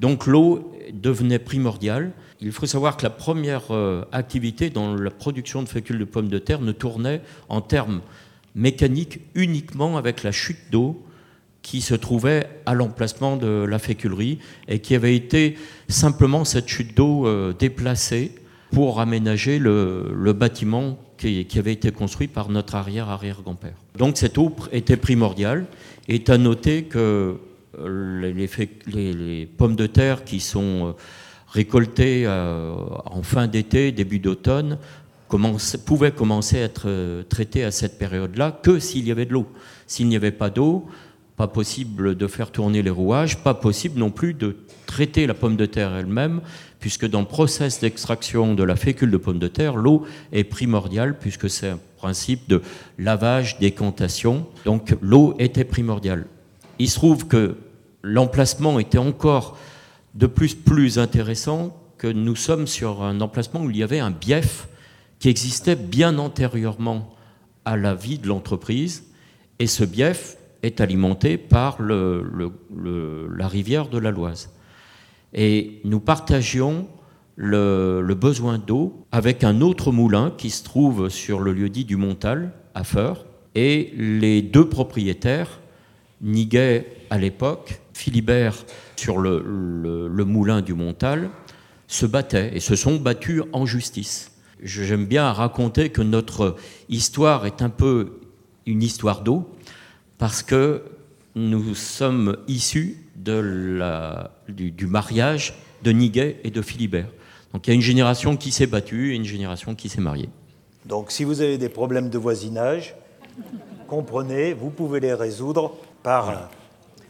Donc l'eau devenait primordiale. Il faut savoir que la première euh, activité dans la production de fécule de pommes de terre ne tournait en termes mécaniques uniquement avec la chute d'eau qui se trouvait à l'emplacement de la féculerie et qui avait été simplement cette chute d'eau euh, déplacée pour aménager le, bâtiment qui, avait été construit par notre arrière-arrière-grand-père. Donc cette eau était primordiale. Et à noter que euh, les, pommes de terre qui sont récoltées euh, en fin d'été, début d'automne, pouvaient commencer à être euh, traitées à cette période-là que s'il y avait de l'eau. S'il n'y avait pas d'eau, pas possible de faire tourner les rouages, pas possible non plus de traiter la pomme de terre elle-même, puisque dans le process d'extraction de la fécule de pomme de terre, l'eau est primordiale, puisque c'est un principe de lavage, décantation. Donc l'eau était primordiale. Il se trouve que l'emplacement était encore de plus plus intéressant que nous sommes sur un emplacement où il y avait un bief qui existait bien antérieurement à la vie de l'entreprise, et ce bief est alimenté par la rivière de la Loise. Et nous partagions le, besoin d'eau avec un autre moulin qui se trouve sur le lieu dit du Montal, à Feur, et les deux propriétaires, Niguet à l'époque, Philibert sur le, moulin du Montal, se battaient et se sont battus en justice. J'aime bien raconter que notre histoire est un peu une histoire d'eau, parce que nous sommes issus de du, mariage de Niguet et de Philibert. Donc il y a une génération qui s'est battue et une génération qui s'est mariée. Donc si vous avez des problèmes de voisinage, comprenez, vous pouvez les résoudre par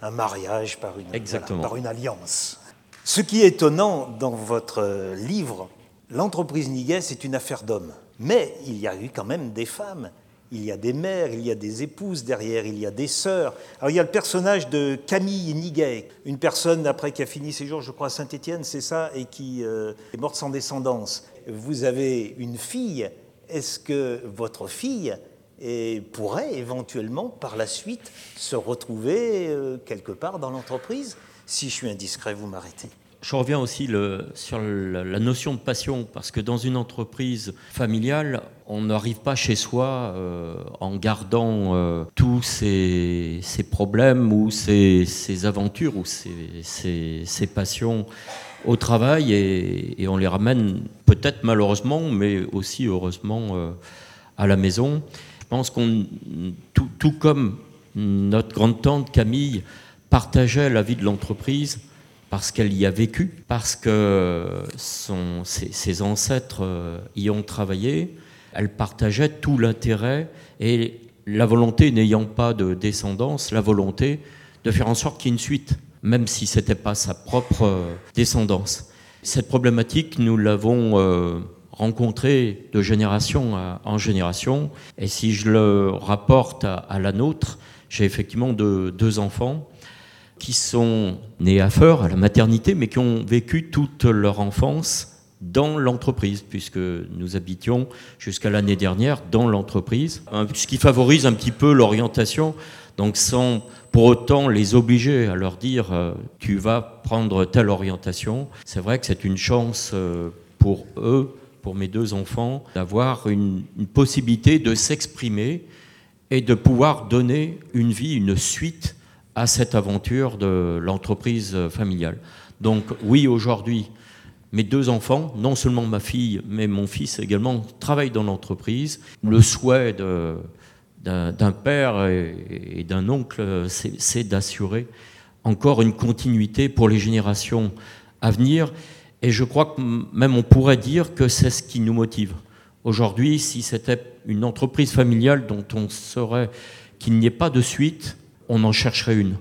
un, mariage, par une, par une alliance. Ce qui est étonnant dans votre livre, L'entreprise Niguet, c'est une affaire d'hommes. Mais il y a eu quand même des femmes. Il y a des mères, il y a des épouses derrière, il y a des sœurs. Alors il y a le personnage de Camille Niguet, une personne après qui a fini ses jours, je crois, à Saint-Étienne, c'est ça, et qui euh, est morte sans descendance. Vous avez une fille. Est-ce que votre fille pourrait éventuellement par la suite se retrouver euh, quelque part dans l'entreprise Si je suis indiscret, vous m'arrêtez je reviens aussi sur la, notion de passion, parce que dans une entreprise familiale, on n'arrive pas chez soi euh, en gardant euh, tous ces, problèmes ou ces, aventures ou ces, passions au travail et, on les ramène peut-être malheureusement, mais aussi heureusement à la maison. Pense qu'on, tout, comme notre grande-tante Camille partageait la vie de l'entreprise, parce qu'elle y a vécu, parce que son, ses, ancêtres euh, y ont travaillé, elle partageait tout l'intérêt et la volonté, n'ayant pas de descendance, la volonté de faire en sorte qu'il y ait une suite, même si ce n'était pas sa propre euh, descendance. Cette problématique, nous l'avons rencontrée de génération en génération, et si je le rapporte à, la nôtre, j'ai effectivement deux enfants qui sont nés à Feur, à la maternité, mais qui ont vécu toute leur enfance dans l'entreprise, puisque nous habitions jusqu'à l'année dernière dans l'entreprise, ce qui favorise un petit peu l'orientation, donc sans pour autant les obliger à leur dire euh, tu vas prendre telle orientation. C'est vrai que c'est une chance euh, pour eux, pour mes deux enfants, d'avoir une possibilité de s'exprimer et de pouvoir donner une vie, une suite à cette aventure de l'entreprise familiale. Donc oui, aujourd'hui, mes deux enfants, non seulement ma fille, mais mon fils également, travaillent dans l'entreprise. Le souhait d'un père et, d'un oncle, c'est d'assurer encore une continuité pour les générations à venir. Et je crois que même on pourrait dire que c'est ce qui nous motive. Aujourd'hui, si c'était une entreprise familiale dont on saurait qu'il n'y ait pas de suite, on en chercherait une.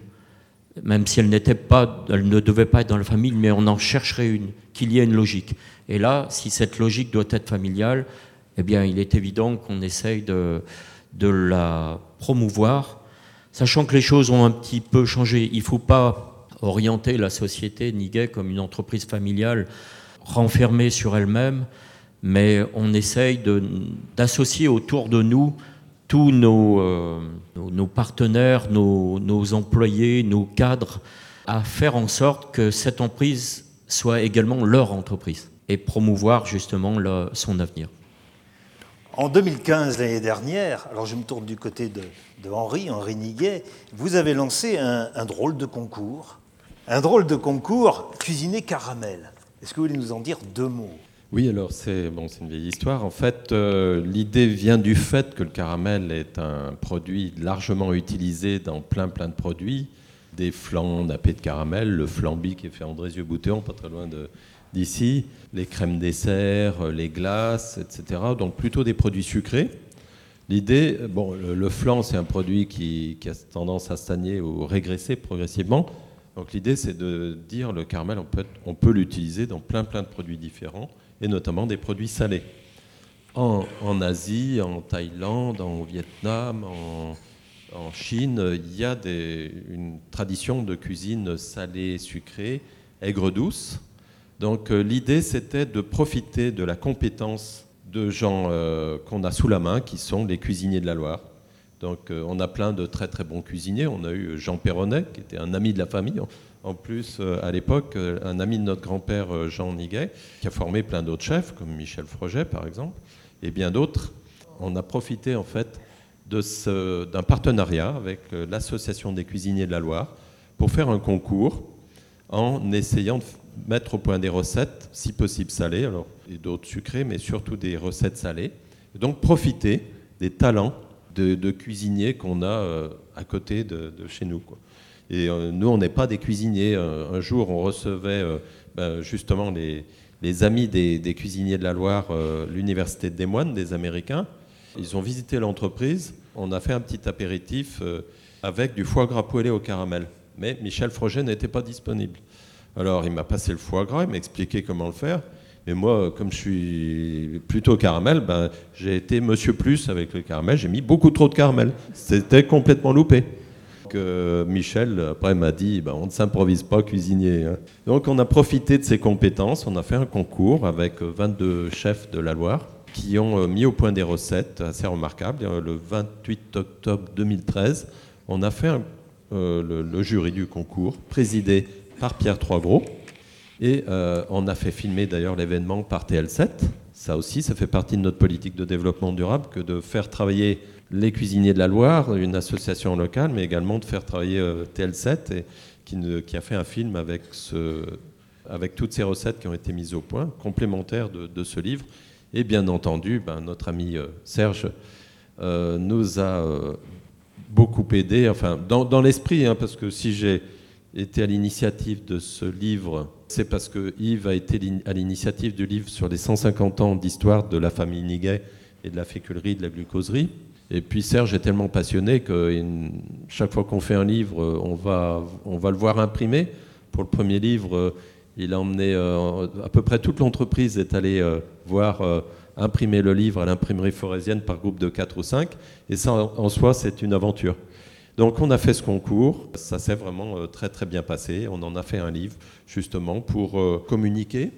Même si elle n'était pas, elle ne devait pas être dans la famille, mais on en chercherait une, qu'il y ait une logique. Et là, si cette logique doit être familiale, eh bien, il est évident qu'on essaye de, de la promouvoir, sachant que les choses ont un petit peu changé. Il ne faut pas orienter la société Niguet comme une entreprise familiale renfermée sur elle-même, mais on essaye d'associer autour de nous tous euh, nos, nos, partenaires, nos, employés, nos cadres, à faire en sorte que cette entreprise soit également leur entreprise et promouvoir justement son avenir. En 2015, l'année dernière, alors je me tourne du côté de, de Henri, Henri Niguet, vous avez lancé un, drôle de concours, un drôle de concours cuisiné caramel. Est-ce que vous voulez nous en dire deux mots? Oui, alors c'est bon, une vieille histoire. En fait, euh, l'idée vient du fait que le caramel est un produit largement utilisé dans plein plein de produits, des flancs nappés de caramel, le flambi qui est fait Andrézieux-Boutéon, pas très loin d'ici, les crèmes dessert, les glaces, etc. Donc plutôt des produits sucrés. L'idée, bon, le, flan, c'est un produit qui, qui, a tendance à stagner ou régresser progressivement. Donc l'idée, c'est de dire le caramel, on peut, l'utiliser dans plein plein de produits différents et notamment des produits salés. En, Asie, en Thaïlande, en Vietnam, en, Chine, il y a une tradition de cuisine salée, sucrée, aigre-douce. Donc euh, l'idée, c'était de profiter de la compétence de gens euh, qu'on a sous la main, qui sont les cuisiniers de la Loire. Donc euh, on a plein de très très bons cuisiniers. On a eu Jean Perronnet, qui était un ami de la famille en plus, euh, à l'époque, euh, un ami de notre grand-père, euh, Jean Niguet, qui a formé plein d'autres chefs, comme Michel Froget, par exemple, et bien d'autres. On a profité, en fait, d'un partenariat avec l'Association des cuisiniers de la Loire pour faire un concours en essayant de mettre au point des recettes, si possible salées, alors, et d'autres sucrées, mais surtout des recettes salées. Donc profiter des talents de, cuisiniers qu'on a à côté de, chez nous. Et nous, on n'est pas des cuisiniers. Un, jour, on recevait ben, justement les, amis des, cuisiniers de la Loire, l'Université des Moines, des Américains. Ils ont visité l'entreprise. On a fait un petit apéritif avec du foie gras poêlé au caramel. Mais Michel Froget n'était pas disponible. Alors il m'a passé le foie gras, il m'a expliqué comment le faire. Mais moi, comme je suis plutôt caramel, ben, j'ai été monsieur plus avec le caramel. J'ai mis beaucoup trop de caramel. C'était complètement loupé. Euh, Michel, après, m'a dit ben, on ne s'improvise pas cuisinier. Hein. Donc, on a profité de ses compétences. On a fait un concours avec 22 chefs de la Loire qui ont euh, mis au point des recettes assez remarquables. Le 28 octobre 2013, on a fait euh, le, jury du concours, présidé par Pierre Troisgros. Et euh, on a fait filmer d'ailleurs l'événement par TL7. Ça aussi, ça fait partie de notre politique de développement durable que de faire travailler les cuisiniers de la Loire, une association locale, mais également de faire travailler euh, TL7, et, qui, a fait un film avec, toutes ces recettes qui ont été mises au point, complémentaires de, ce livre. Et bien entendu, ben, notre ami euh, Serge nous a beaucoup aidé, enfin, dans, dans l'esprit, hein, parce que si j'ai été à l'initiative de ce livre, c'est parce que Yves a été à l'initiative du livre sur les 150 ans d'histoire de la famille Niguet et de la féculerie, de la glucoserie. Et puis Serge est tellement passionné que chaque fois qu'on fait un livre, on va, on va le voir imprimer. Pour le premier livre, il a emmené euh, à peu près toute l'entreprise est allée euh, voir euh, imprimer le livre à l'imprimerie forésienne par groupe de 4 ou 5. Et ça, en soi, c'est une aventure. Donc on a fait ce concours, ça s'est vraiment euh, très très bien passé. On en a fait un livre justement pour euh, communiquer.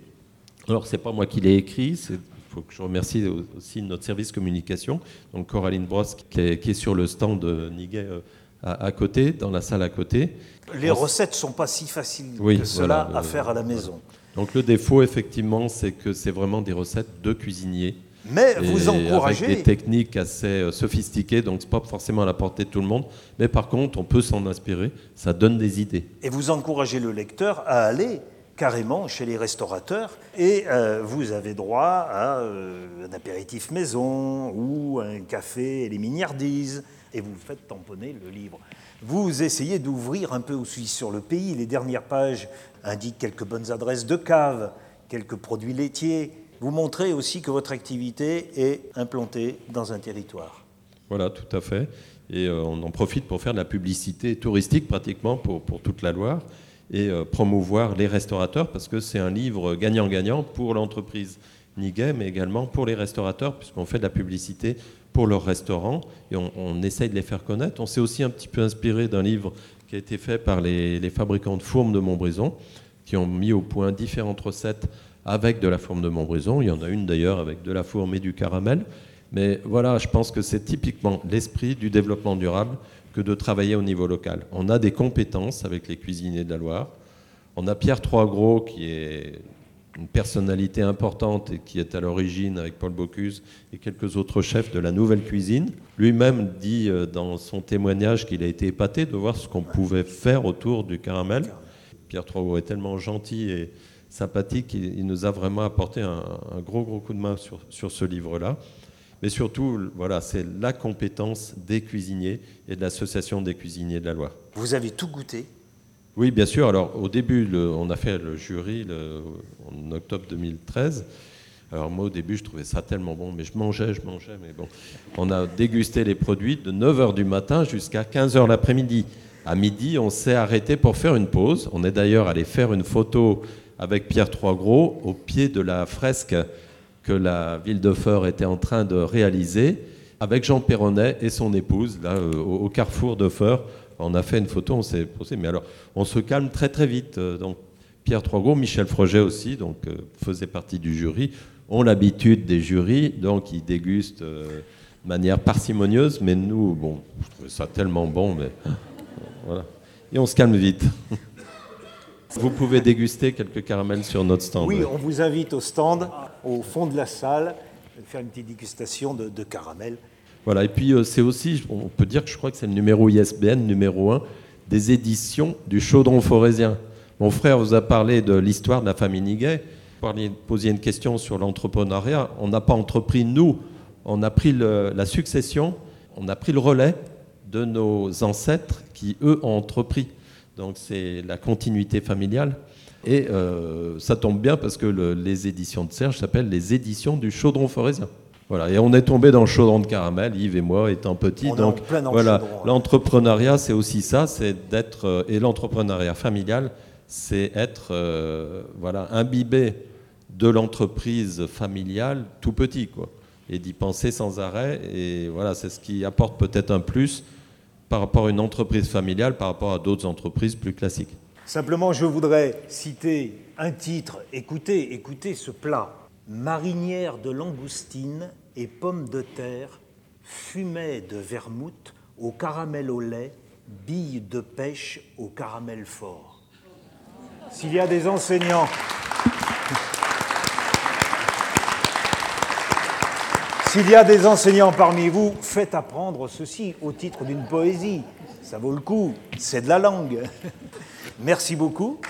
Alors c'est pas moi qui l'ai écrit, il faut que je remercie aussi notre service communication, donc Coraline Brosse qui est, sur le stand de Niguet euh, à, côté, dans la salle à côté. Les recettes sont pas si faciles que cela à faire à la maison. Donc le défaut effectivement c'est que c'est vraiment des recettes de cuisiniers mais vous encouragez. Avec des techniques assez euh, sophistiquées, donc c'est pas forcément à la portée de tout le monde. Mais par contre, on peut s'en inspirer. Ça donne des idées. Et vous encouragez le lecteur à aller carrément chez les restaurateurs et euh, vous avez droit à euh, un apéritif maison ou un café et les miniardises et vous faites tamponner le livre. Vous essayez d'ouvrir un peu aussi sur le pays. Les dernières pages indiquent quelques bonnes adresses de caves, quelques produits laitiers, vous montrez aussi que votre activité est implantée dans un territoire. Voilà, tout à fait. Et euh, on en profite pour faire de la publicité touristique pratiquement pour, pour toute la Loire et euh, promouvoir les restaurateurs parce que c'est un livre gagnant-gagnant pour l'entreprise Niguet, mais également pour les restaurateurs puisqu'on fait de la publicité pour leurs restaurants et on, essaye de les faire connaître. On s'est aussi un petit peu inspiré d'un livre qui a été fait par les, les fabricants de fourmes de Montbrison qui ont mis au point différentes recettes avec de la forme de Montbrison. Il y en a une d'ailleurs avec de la fourme et du caramel. Mais voilà, je pense que c'est typiquement l'esprit du développement durable que de travailler au niveau local. On a des compétences avec les cuisiniers de la Loire. On a Pierre Troisgros qui est une personnalité importante et qui est à l'origine avec Paul Bocuse et quelques autres chefs de la nouvelle cuisine. Lui-même dit euh, dans son témoignage qu'il a été épaté de voir ce qu'on pouvait faire autour du caramel. Pierre Troisgros est tellement gentil et, sympathique. Il, nous a vraiment apporté un, gros, gros coup de main sur, sur ce livre-là. Mais surtout, voilà, c'est la compétence des cuisiniers et de l'association des cuisiniers de la Loire. Vous avez tout goûté? Oui, bien sûr. Alors, au début, on a fait le jury en octobre 2013. Alors moi au début je trouvais ça tellement bon, mais je mangeais, je mangeais, mais bon. On a dégusté les produits de 9h du matin jusqu'à 15h l'après-midi. À midi, on s'est arrêté pour faire une pause. On est d'ailleurs allé faire une photo avec Pierre Troisgros au pied de la fresque que la ville de Feur était en train de réaliser, avec Jean Perronnet et son épouse, là, euh, au, carrefour de Feur. On a fait une photo, on s'est posé, mais alors on se calme très très vite. Euh, donc Pierre Troisgros, Michel Froget aussi, donc euh, faisait partie du jury, ont l'habitude des jurys, donc ils dégustent de manière parcimonieuse, mais nous, bon, je trouvais ça tellement bon, mais voilà. Et on se calme vite. Vous pouvez déguster quelques caramels sur notre stand. Oui, on vous invite au stand, au fond de la salle, faire une petite dégustation de, de caramel. Voilà, et puis euh, c'est aussi, on peut dire que je crois que c'est le numéro ISBN numéro 1 des éditions du Chaudron Forésien. Mon frère vous a parlé de l'histoire de la famille Niguet. Vous posiez une question sur l'entrepreneuriat. On n'a pas entrepris, nous, on a pris la succession, on a pris le relais de nos ancêtres qui, eux, ont entrepris. Donc c'est la continuité familiale. Et ça tombe bien parce que les éditions de Serge s'appellent les éditions du chaudron forésien. Voilà, et on est tombé dans le chaudron de caramel, Yves et moi étant petits. donc voilà, l'entrepreneuriat, c'est aussi ça, c'est d'être euh, et l'entrepreneuriat familial, c'est être euh, voilà imbibé de l'entreprise familiale tout petit quoi, et d'y penser sans arrêt. Et voilà, c'est ce qui apporte peut-être un plus par rapport à une entreprise familiale, par rapport à d'autres entreprises plus classiques. Simplement, je voudrais citer un titre. Écoutez, écoutez ce plat marinière de langoustine et pommes de terre, fumet de vermouth au caramel au lait, billes de pêche au caramel fort. S'il y a des enseignants. S'il y a des enseignants parmi vous, faites apprendre ceci au titre d'une poésie. Ça vaut le coup, c'est de la langue. Merci beaucoup.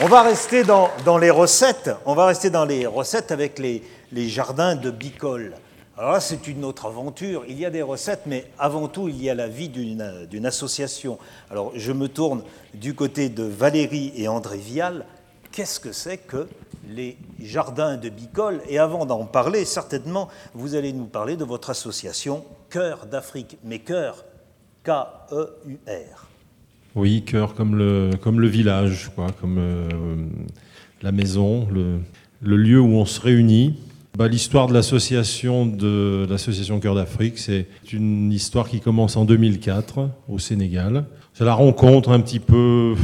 On va rester dans, les recettes. On va rester dans les recettes avec les, jardins de Bicol. Alors là, c'est une autre aventure. Il y a des recettes, mais avant tout, il y a la vie d'une association. Alors, je me tourne du côté de Valérie et André Vial. Qu'est-ce que c'est que les jardins de Bicol Et avant d'en parler, certainement, vous allez nous parler de votre association Cœur d'Afrique. Mais cœur, K-E-U-R. Oui, cœur comme le, comme le village, quoi, comme euh, la maison, le, le, lieu où on se réunit. Bah, l'histoire de l'association de l'association Cœur d'Afrique, c'est une histoire qui commence en 2004 au Sénégal. C'est la rencontre un petit peu,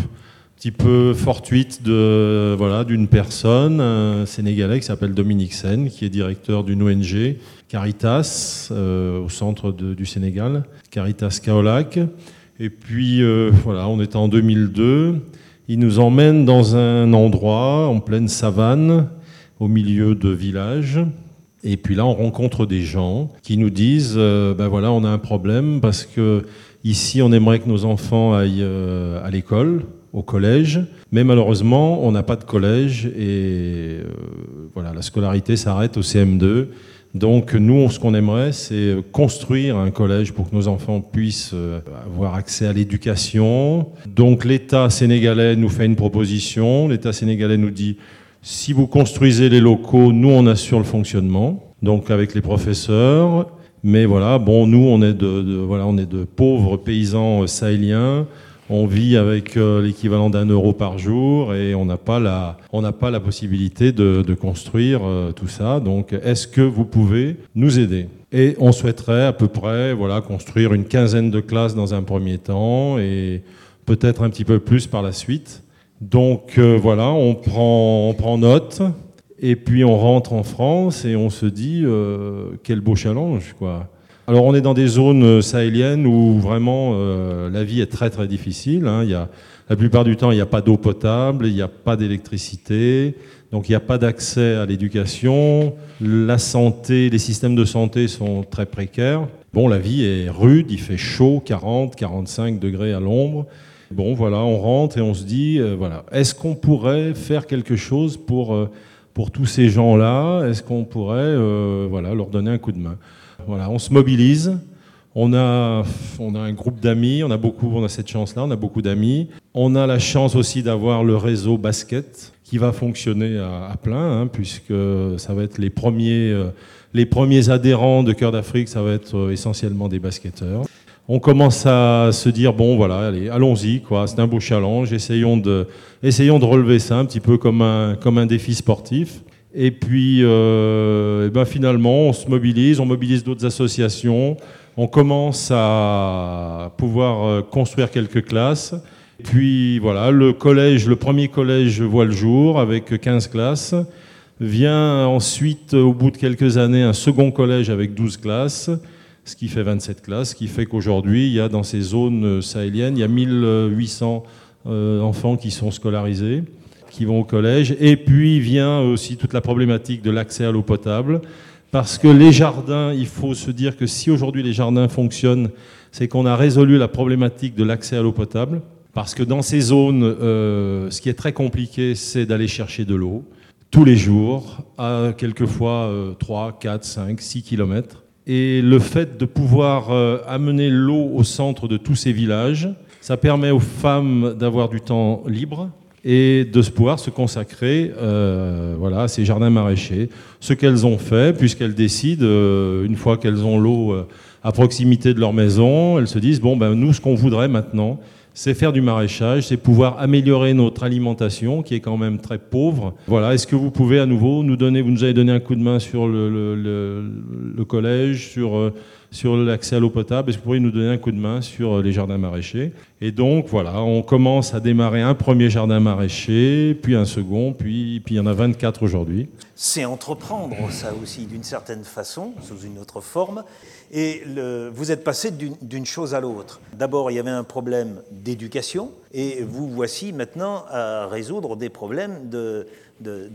petit peu fortuite de voilà d'une personne, un Sénégalais qui s'appelle Dominique Sen, qui est directeur d'une ONG Caritas euh, au centre du Sénégal, Caritas Kaolac et puis euh, voilà, on était en 2002. Il nous emmène dans un endroit en pleine savane, au milieu de villages. Et puis là, on rencontre des gens qui nous disent euh, ben voilà, on a un problème parce que ici, on aimerait que nos enfants aillent euh, à l'école, au collège, mais malheureusement, on n'a pas de collège et voilà, la scolarité s'arrête au CM2. Donc nous, ce qu'on aimerait, c'est construire un collège pour que nos enfants puissent euh, avoir accès à l'éducation. Donc l'État sénégalais nous fait une proposition. L'État sénégalais nous dit, si vous construisez les locaux, nous, on assure le fonctionnement. Donc avec les professeurs. Mais voilà, bon, nous, on est de, voilà, on est de pauvres paysans euh, sahéliens on vit avec euh, l'équivalent d'un euro par jour et on n'a pas la, on n'a pas la possibilité de, construire euh, tout ça. Donc, est-ce que vous pouvez nous aider? Et on souhaiterait à peu près, voilà, construire une quinzaine de classes dans un premier temps et peut-être un petit peu plus par la suite. Donc euh, voilà, on prend, on prend note. Et puis on rentre en France et on se dit quel beau challenge quoi. Alors on est dans des zones euh, sahéliennes où vraiment euh, la vie est très très difficile. Hein. Il y a, la plupart du temps, il n'y a pas d'eau potable, il n'y a pas d'électricité, donc il n'y a pas d'accès à l'éducation. La santé, les systèmes de santé sont très précaires. Bon, la vie est rude, il fait chaud, 40, 45 degrés à l'ombre. Bon, voilà, on rentre et on se dit, euh, voilà, est-ce qu'on pourrait faire quelque chose pour, pour tous ces gens-là? Est-ce qu'on pourrait voilà, leur donner un coup de main? Voilà, on se mobilise. On a, on a un groupe d'amis, on a beaucoup, on a cette chance-là, on a beaucoup d'amis. On a la chance aussi d'avoir le réseau basket qui va fonctionner à, plein, hein, puisque ça va être les premiers, euh, les premiers adhérents de Cœur d'Afrique, ça va être euh, essentiellement des basketteurs. On commence à se dire bon voilà, allez, allons-y c'est un beau challenge, essayons de, essayons de relever ça un petit peu comme un, comme un défi sportif. Et puis, euh, et ben finalement, on se mobilise, on mobilise d'autres associations, on commence à pouvoir euh, construire quelques classes. Puis voilà, le collège, le premier collège voit le jour avec 15 classes. Vient ensuite, au bout de quelques années, un second collège avec 12 classes, ce qui fait 27 classes, ce qui fait qu'aujourd'hui, il y a dans ces zones sahéliennes, il y a 1800 euh, enfants qui sont scolarisés qui vont au collège. Et puis vient aussi toute la problématique de l'accès à l'eau potable. Parce que les jardins, il faut se dire que si aujourd'hui les jardins fonctionnent, c'est qu'on a résolu la problématique de l'accès à l'eau potable. Parce que dans ces zones, euh, ce qui est très compliqué, c'est d'aller chercher de l'eau tous les jours, à quelquefois 3, 4, 5, 6 kilomètres. Et le fait de pouvoir euh, amener l'eau au centre de tous ces villages, ça permet aux femmes d'avoir du temps libre et de pouvoir se consacrer euh, voilà, à ces jardins maraîchers. Ce qu'elles ont fait, puisqu'elles décident, euh, une fois qu'elles ont l'eau à proximité de leur maison, elles se disent, bon, ben, nous, ce qu'on voudrait maintenant, c'est faire du maraîchage, c'est pouvoir améliorer notre alimentation qui est quand même très pauvre. Voilà, est-ce que vous pouvez à nouveau nous donner, vous nous avez donné un coup de main sur le, collège, sur, euh, sur l'accès à l'eau potable, est-ce que vous pourriez nous donner un coup de main sur euh, les jardins maraîchers? Et donc voilà, on commence à démarrer un premier jardin maraîcher, puis un second, puis, puis il y en a 24 aujourd'hui. C'est entreprendre ça aussi d'une certaine façon, sous une autre forme. Et vous êtes passé d'une chose à l'autre. D'abord, il y avait un problème d'éducation, et vous voici maintenant à résoudre des problèmes de,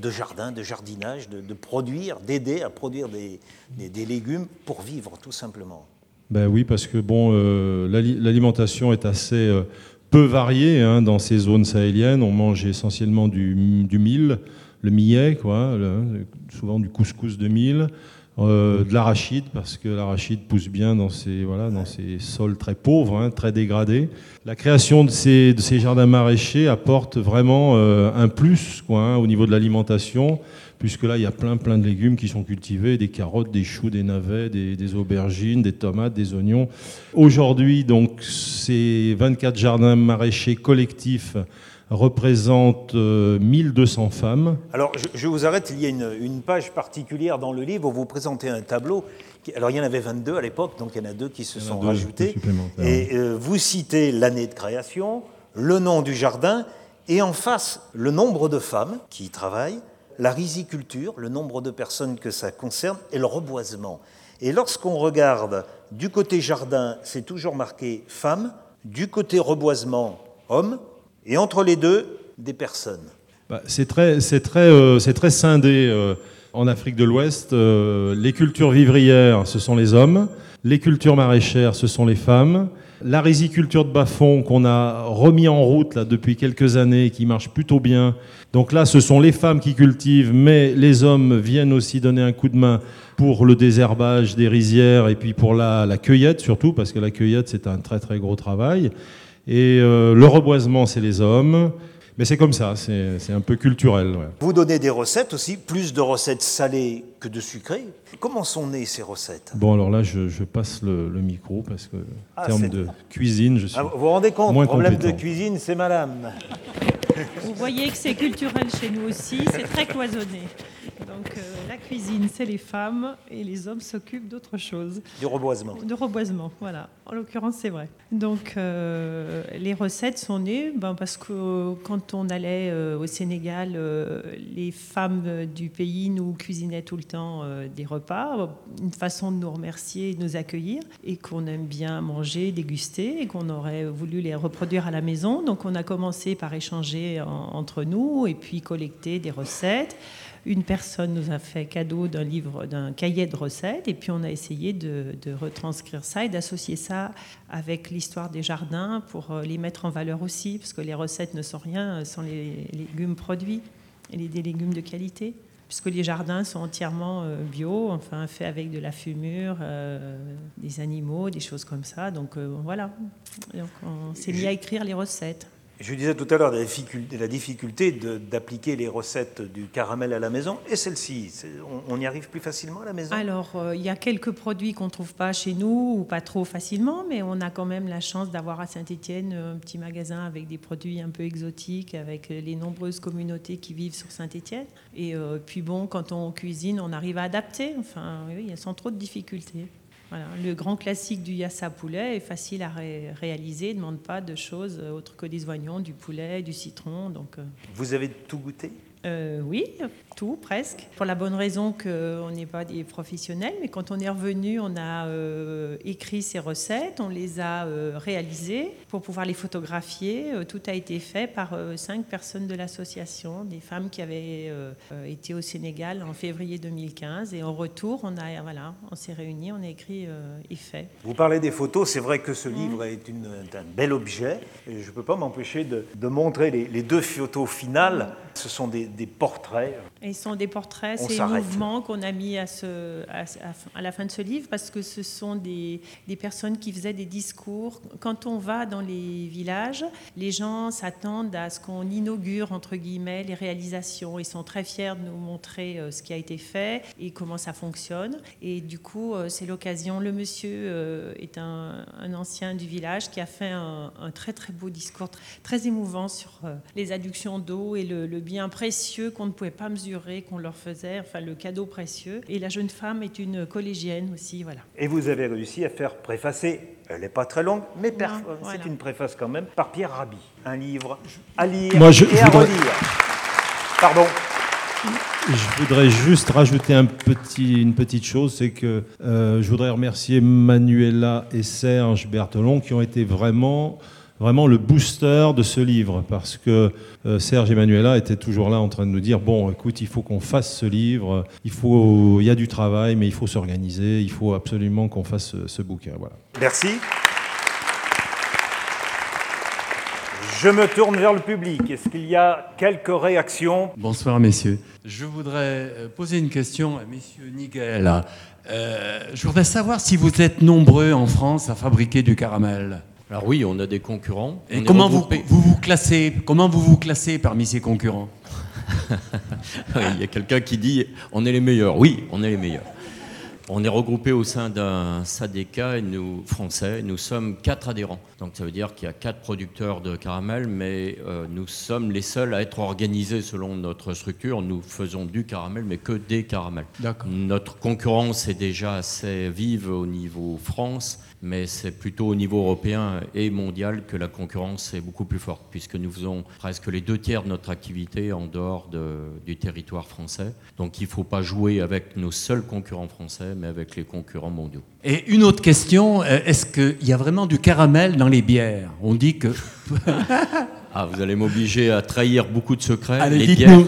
jardin, de jardinage, de, produire, d'aider à produire des, légumes pour vivre, tout simplement. Ben oui, parce que bon, euh, l'alimentation est assez euh, peu variée hein, dans ces zones sahéliennes. On mange essentiellement du, mil, le millet, quoi, souvent du couscous de mil. Euh, de l'arachide, parce que l'arachide pousse bien dans ces, voilà, dans ces sols très pauvres, hein, très dégradés. La création de ces, de ces jardins maraîchers apporte vraiment euh, un plus quoi, hein, au niveau de l'alimentation, puisque là, il y a plein, plein de légumes qui sont cultivés, des carottes, des choux, des navets, des, des aubergines, des tomates, des oignons. Aujourd'hui, donc, ces 24 jardins maraîchers collectifs représente 1200 euh, femmes. Alors, je, vous arrête, il y a une, page particulière dans le livre où vous présentez un tableau. alors, il y en avait 22 à l'époque, donc il y en a deux qui se sont rajoutés. Et euh, vous citez l'année de création, le nom du jardin, et en face, le nombre de femmes qui y travaillent, la riziculture, le nombre de personnes que ça concerne, et le reboisement. Et lorsqu'on regarde du côté jardin, c'est toujours marqué femmes, du côté reboisement, hommes, et entre les deux, des personnes. Bah, c'est très, très, euh, très scindé euh, en Afrique de l'Ouest. Euh, les cultures vivrières, ce sont les hommes. Les cultures maraîchères, ce sont les femmes. La riziculture de bas-fond qu'on a remis en route là, depuis quelques années, qui marche plutôt bien. Donc là, ce sont les femmes qui cultivent, mais les hommes viennent aussi donner un coup de main pour le désherbage des rizières et puis pour la, la cueillette surtout, parce que la cueillette, c'est un très très gros travail. Et euh, le reboisement, c'est les hommes. Mais c'est comme ça, c'est un peu culturel. Vous donnez des recettes aussi, plus de recettes salées que de sucrées. Comment sont nées ces recettes? Bon, alors là, je, passe le, micro parce que, en ah, termes de cuisine, je suis. Ah, vous vous rendez compte, le problème de cuisine, c'est madame. Vous voyez que c'est culturel chez nous aussi, c'est très cloisonné. Donc euh, la cuisine, c'est les femmes et les hommes s'occupent d'autre chose. Du reboisement. De reboisement, voilà. En l'occurrence, c'est vrai. Donc euh, les recettes sont nées ben, parce que quand on allait euh, au Sénégal, les femmes du pays nous cuisinaient tout le temps des repas, une façon de nous remercier, de nous accueillir, et qu'on aime bien manger, déguster, et qu'on aurait voulu les reproduire à la maison. Donc on a commencé par échanger entre nous et puis collecter des recettes une personne nous a fait cadeau d'un livre, d'un cahier de recettes, et puis on a essayé de, retranscrire ça et d'associer ça avec l'histoire des jardins pour euh, les mettre en valeur aussi, parce que les recettes ne sont rien sans les légumes produits et des légumes de qualité puisque les jardins sont entièrement euh, bio, enfin faits avec de la fumure, euh, des animaux, des choses comme ça. Donc voilà, Donc, on s'est mis à écrire les recettes. Je disais tout à l'heure la difficulté d'appliquer les recettes du caramel à la maison, et celle-ci, on, y arrive plus facilement à la maison? Alors, euh, il y a quelques produits qu'on ne trouve pas chez nous, ou pas trop facilement, mais on a quand même la chance d'avoir à Saint-Étienne un petit magasin avec des produits un peu exotiques, avec les nombreuses communautés qui vivent sur Saint-Étienne. Et euh, puis bon, quand on cuisine, on arrive à adapter, enfin, oui, sans trop de difficultés le grand classique du yassa poulet est facile à réaliser, ne demande pas de choses autres que des oignons, du poulet, du citron. Donc, euh. Vous avez tout goûté? Euh, oui, tout presque. Pour la bonne raison qu'on n'est pas des professionnels, mais quand on est revenu, on a euh, écrit ces recettes, on les a euh, réalisées pour pouvoir les photographier. tout a été fait par cinq personnes de l'association, des femmes qui avaient été au Sénégal en février 2015. Et en retour, on a voilà, on s'est réunis, on a écrit et fait. Vous parlez des photos, c'est vrai que ce livre est, un bel objet. je ne peux pas m'empêcher de, montrer les, les, deux photos finales. Ce sont des des portraits. Et ce sont des portraits, c'est s'arrête. mouvements qu'on a mis à, ce, à, à la fin de ce livre parce que ce sont des, des personnes qui faisaient des discours. Quand on va dans les villages, les gens s'attendent à ce qu'on inaugure, entre guillemets, les réalisations. Ils sont très fiers de nous montrer euh, ce qui a été fait et comment ça fonctionne. Et du coup, euh, c'est l'occasion. Le monsieur euh, est un, un ancien du village qui a fait un, un très très beau discours, tr- très émouvant sur les adductions d'eau et le, le bien précieux qu'on ne pouvait pas mesurer, qu'on leur faisait, enfin le cadeau précieux. Et la jeune femme est une collégienne aussi, voilà. Et vous avez réussi à faire préfacer, elle n'est pas très longue, mais Non, c'est une préface quand même, par Pierre Rabhi. Un livre à lire Moi, je- et je à voudrais- relire. Pardon. Je voudrais juste rajouter un petit, une petite chose, c'est que euh, je voudrais remercier Manuela et Serge Berthelon qui ont été vraiment, vraiment le booster de ce livre, parce que euh, Serge et Manuela étaient toujours là en train de nous dire bon, écoute, il faut qu'on fasse ce livre, il faut, il y a du travail, mais il faut s'organiser, il faut absolument qu'on fasse ce, ce bouquin, voilà. Merci. Je me tourne vers le public. Est-ce qu'il y a quelques réactions? Bonsoir messieurs. Je voudrais euh, poser une question à messieurs Niguel. Euh, je voudrais savoir si vous êtes nombreux en France à fabriquer du caramel. Alors oui, on a des concurrents. Et comment vous, vous vous classez Comment vous vous classez parmi ces concurrents Il y a quelqu'un qui dit on est les meilleurs. Oui, on est les meilleurs. On est regroupé au sein d'un SADECA et nous, français. Nous sommes quatre adhérents. Donc ça veut dire qu'il y a quatre producteurs de caramel, mais euh, nous sommes les seuls à être organisés selon notre structure. Nous faisons du caramel, mais que des caramels. Notre concurrence est déjà assez vive au niveau France, mais c'est plutôt au niveau européen et mondial que la concurrence est beaucoup plus forte, puisque nous faisons presque les deux tiers de notre activité en dehors de- du territoire français. Donc il ne faut pas jouer avec nos seuls concurrents français, mais avec les concurrents mondiaux. Et une autre question, euh, est-ce qu'il y a vraiment du caramel dans les bières? On dit que... Ah, vous allez m'obliger à trahir beaucoup de secrets. Allez, les, bières,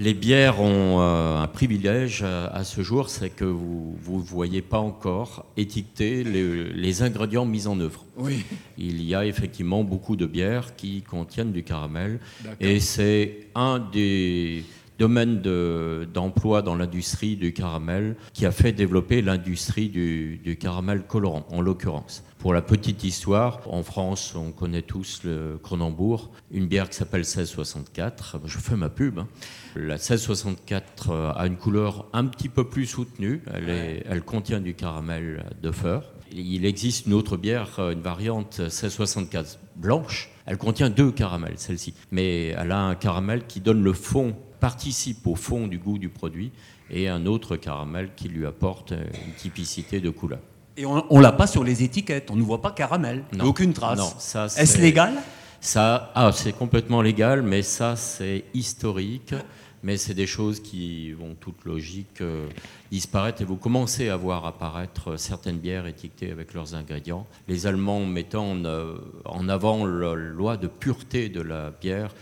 les bières ont euh, un privilège euh, à ce jour, c'est que vous ne voyez pas encore étiqueter les, les ingrédients mis en œuvre. Oui. Il y a effectivement beaucoup de bières qui contiennent du caramel. Et c'est un des domaines de- d'emploi dans l'industrie du caramel qui a fait développer l'industrie du, du caramel colorant, en l'occurrence. Pour la petite histoire, en France, on connaît tous le Cronenbourg, une bière qui s'appelle 1664. Je fais ma pub. hein. La 1664 euh, a une couleur un petit peu plus soutenue. Elle, est- elle contient du caramel de feur. Il existe une autre bière, euh, une variante 1664 blanche. Elle contient deux caramels, celle-ci. Mais elle a un caramel qui donne le fond, participe au fond du goût du produit, et un autre caramel qui lui apporte une typicité de couleur. Et on ne l'a pas sur les étiquettes, on ne voit pas caramel, Non. aucune trace. Est-ce légal? Ça, ah, c'est complètement légal, mais ça, c'est historique. Mais c'est des choses qui vont toute logique euh, disparaître et vous commencez à voir apparaître certaines bières étiquetées avec leurs ingrédients. Les Allemands mettant en, euh, en avant la loi de pureté de la bière,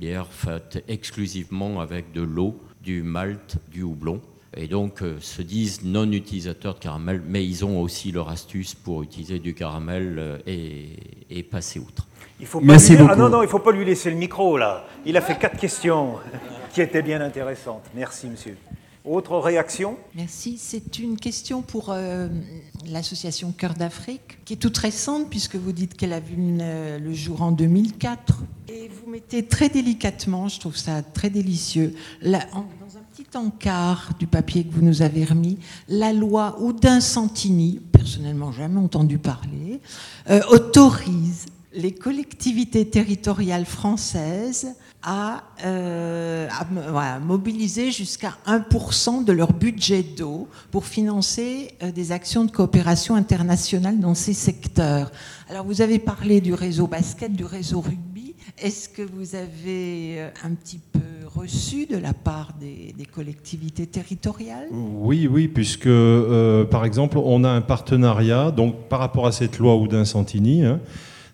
bière faite exclusivement avec de l'eau, du malt, du houblon. Et donc euh, se disent non utilisateurs de caramel, mais ils ont aussi leur astuce pour utiliser du caramel euh, et, et passer outre. Il faut Merci pas lui... Ah non, non, il ne faut pas lui laisser le micro, là. Il a fait quatre questions qui étaient bien intéressantes. Merci, monsieur. Autre réaction? Merci. C'est une question pour euh, l'association Cœur d'Afrique, qui est toute récente, puisque vous dites qu'elle a vu le, le jour en 2004. Et vous mettez très délicatement, je trouve ça très délicieux, dans un petit encart du papier que vous nous avez remis, la loi Oudin Santini, personnellement jamais entendu parler, euh, autorise les collectivités territoriales françaises à, euh, à voilà, mobiliser jusqu'à 1% de leur budget d'eau pour financer euh, des actions de coopération internationale dans ces secteurs. Alors vous avez parlé du réseau basket, du réseau rugby. Est-ce que vous avez euh, un petit peu reçu de la part des, des collectivités territoriales? Oui, oui, puisque euh, par exemple, on a un partenariat donc par rapport à cette loi Oudin-Santini. hein,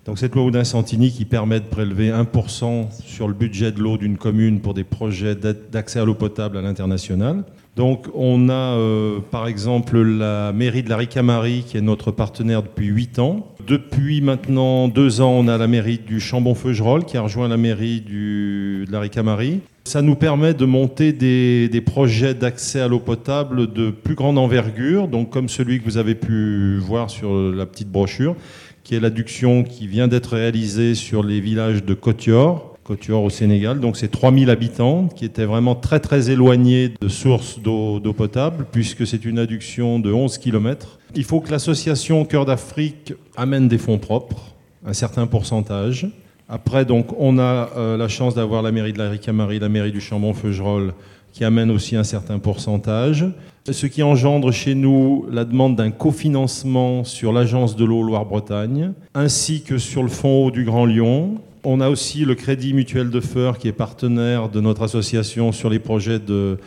donc cette loi Oudin-Santini qui permet de prélever 1% sur le budget de l'eau d'une commune pour des projets d'accès à l'eau potable à l'international. Donc on a euh, par exemple la mairie de la Ricamari qui est notre partenaire depuis 8 ans. depuis maintenant deux ans, on a la mairie du Chambon-Feugerolles qui a rejoint la mairie de la Ricamari. Ça nous permet de monter des, des projets d'accès à l'eau potable de plus grande envergure, donc comme celui que vous avez pu voir sur la petite brochure, qui est l'adduction qui vient d'être réalisée sur les villages de Cotior, Cotior au Sénégal. Donc c'est 3000 habitants qui étaient vraiment très très éloignés de sources d'eau potable puisque c'est une adduction de 11 km. Il faut que l'association Cœur d'Afrique amène des fonds propres, un certain pourcentage. Après, donc, on a euh, la chance d'avoir la mairie de la Ricamari, la mairie du Chambon-Feugerolles, qui amène aussi un certain pourcentage. Ce qui engendre chez nous la demande d'un cofinancement sur l'agence de l'eau Loire-Bretagne, ainsi que sur le fonds eau du Grand Lyon, on a aussi le Crédit Mutuel de Feur qui est partenaire de notre association sur les projets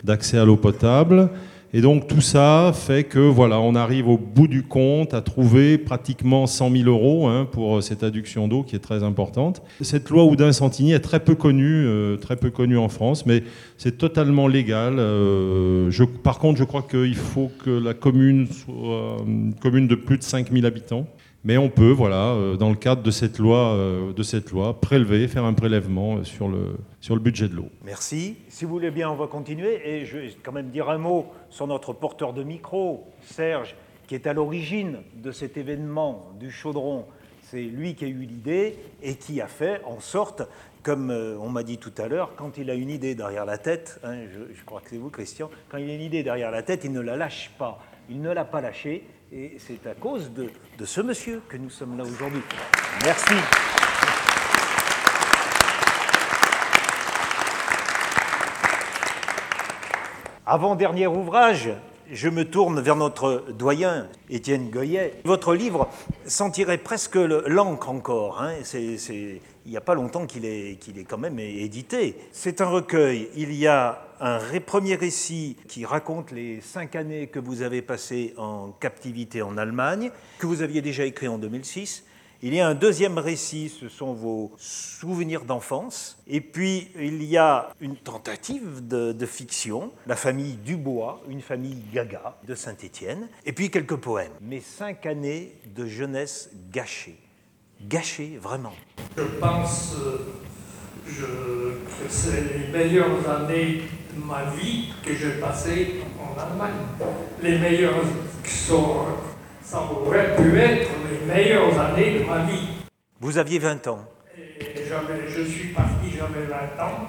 d'accès à l'eau potable. Et donc tout ça fait que voilà, on arrive au bout du compte à trouver pratiquement 100 000 euros hein, pour cette adduction d'eau qui est très importante. Cette loi Houdin-Santini est très peu connue, euh, très peu connue en France, mais c'est totalement légal. Euh, je, par contre, je crois qu'il faut que la commune soit une commune de plus de 5 000 habitants. Mais on peut, voilà, euh, dans le cadre de cette loi, euh, de cette loi prélever, faire un prélèvement euh, sur le, sur le budget de l'eau. Merci. Si vous voulez bien, on va continuer. Et je vais quand même dire un mot sur notre porteur de micro, Serge, qui est à l'origine de cet événement du chaudron. C'est lui qui a eu l'idée et qui a fait en sorte, comme on m'a dit tout à l'heure, quand il a une idée derrière la tête, hein, je, je crois que c'est vous, Christian, quand il a une idée derrière la tête, il ne la lâche pas. Il ne l'a pas lâchée et c'est à cause de, ce monsieur que nous sommes là aujourd'hui. Merci. Avant-dernier ouvrage, je me tourne vers notre doyen, Étienne Goyet. Votre livre sentirait presque l'encre encore. Hein. Il n'y a pas longtemps qu'il est, est quand même édité. C'est un recueil. Il y a un premier récit qui raconte les cinq années que vous avez passées en captivité en Allemagne, que vous aviez déjà écrit en 2006. Il y a un deuxième récit, ce sont vos souvenirs d'enfance. Et puis, il y a une tentative de, fiction, La famille Dubois, une famille gaga de Saint-Étienne. Et puis quelques poèmes. Mes cinq années de jeunesse gâchées. Gâchées, vraiment. Je pense je, que c'est les meilleures années de ma vie que j'ai passées en Allemagne. Les meilleures qui sont ça aurait pu être les meilleures années de ma vie. Vous aviez 20 ans Et je suis parti, j'avais 20 ans.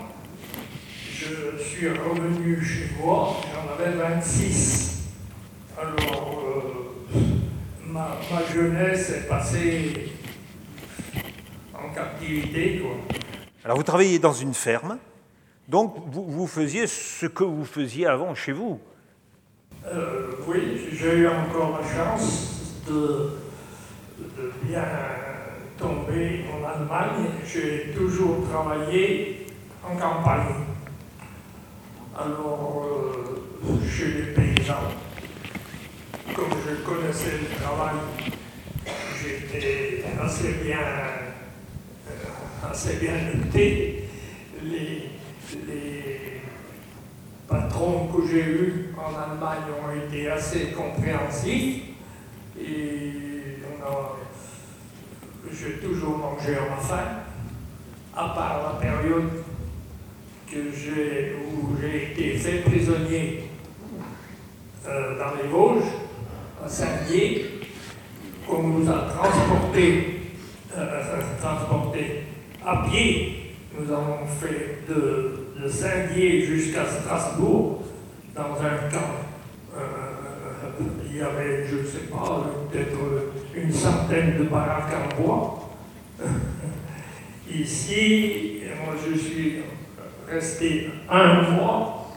Je suis revenu chez moi, j'en avais 26. Alors, euh, ma, ma, jeunesse est passée en captivité. Quoi. Alors, vous travaillez dans une ferme, donc vous, faisiez ce que vous faisiez avant chez vous euh, oui, j'ai eu encore la chance de, bien tomber en Allemagne. J'ai toujours travaillé en campagne. Alors, euh, chez les paysans, comme je connaissais le travail, j'étais assez bien, assez bien noté. Les, patrons que j'ai eus en Allemagne ont été assez compréhensifs et j'ai toujours mangé à ma faim, à part la période où j'ai été fait prisonnier euh, dans les Vosges, à Saint-Dié, qu'on nous a transportés euh, transporté à pied. Nous avons fait de Saint-Dié jusqu'à Strasbourg, dans un camp. Euh, il y avait, je ne sais pas, peut-être une centaine de baraques en bois. Ici, moi je suis resté un mois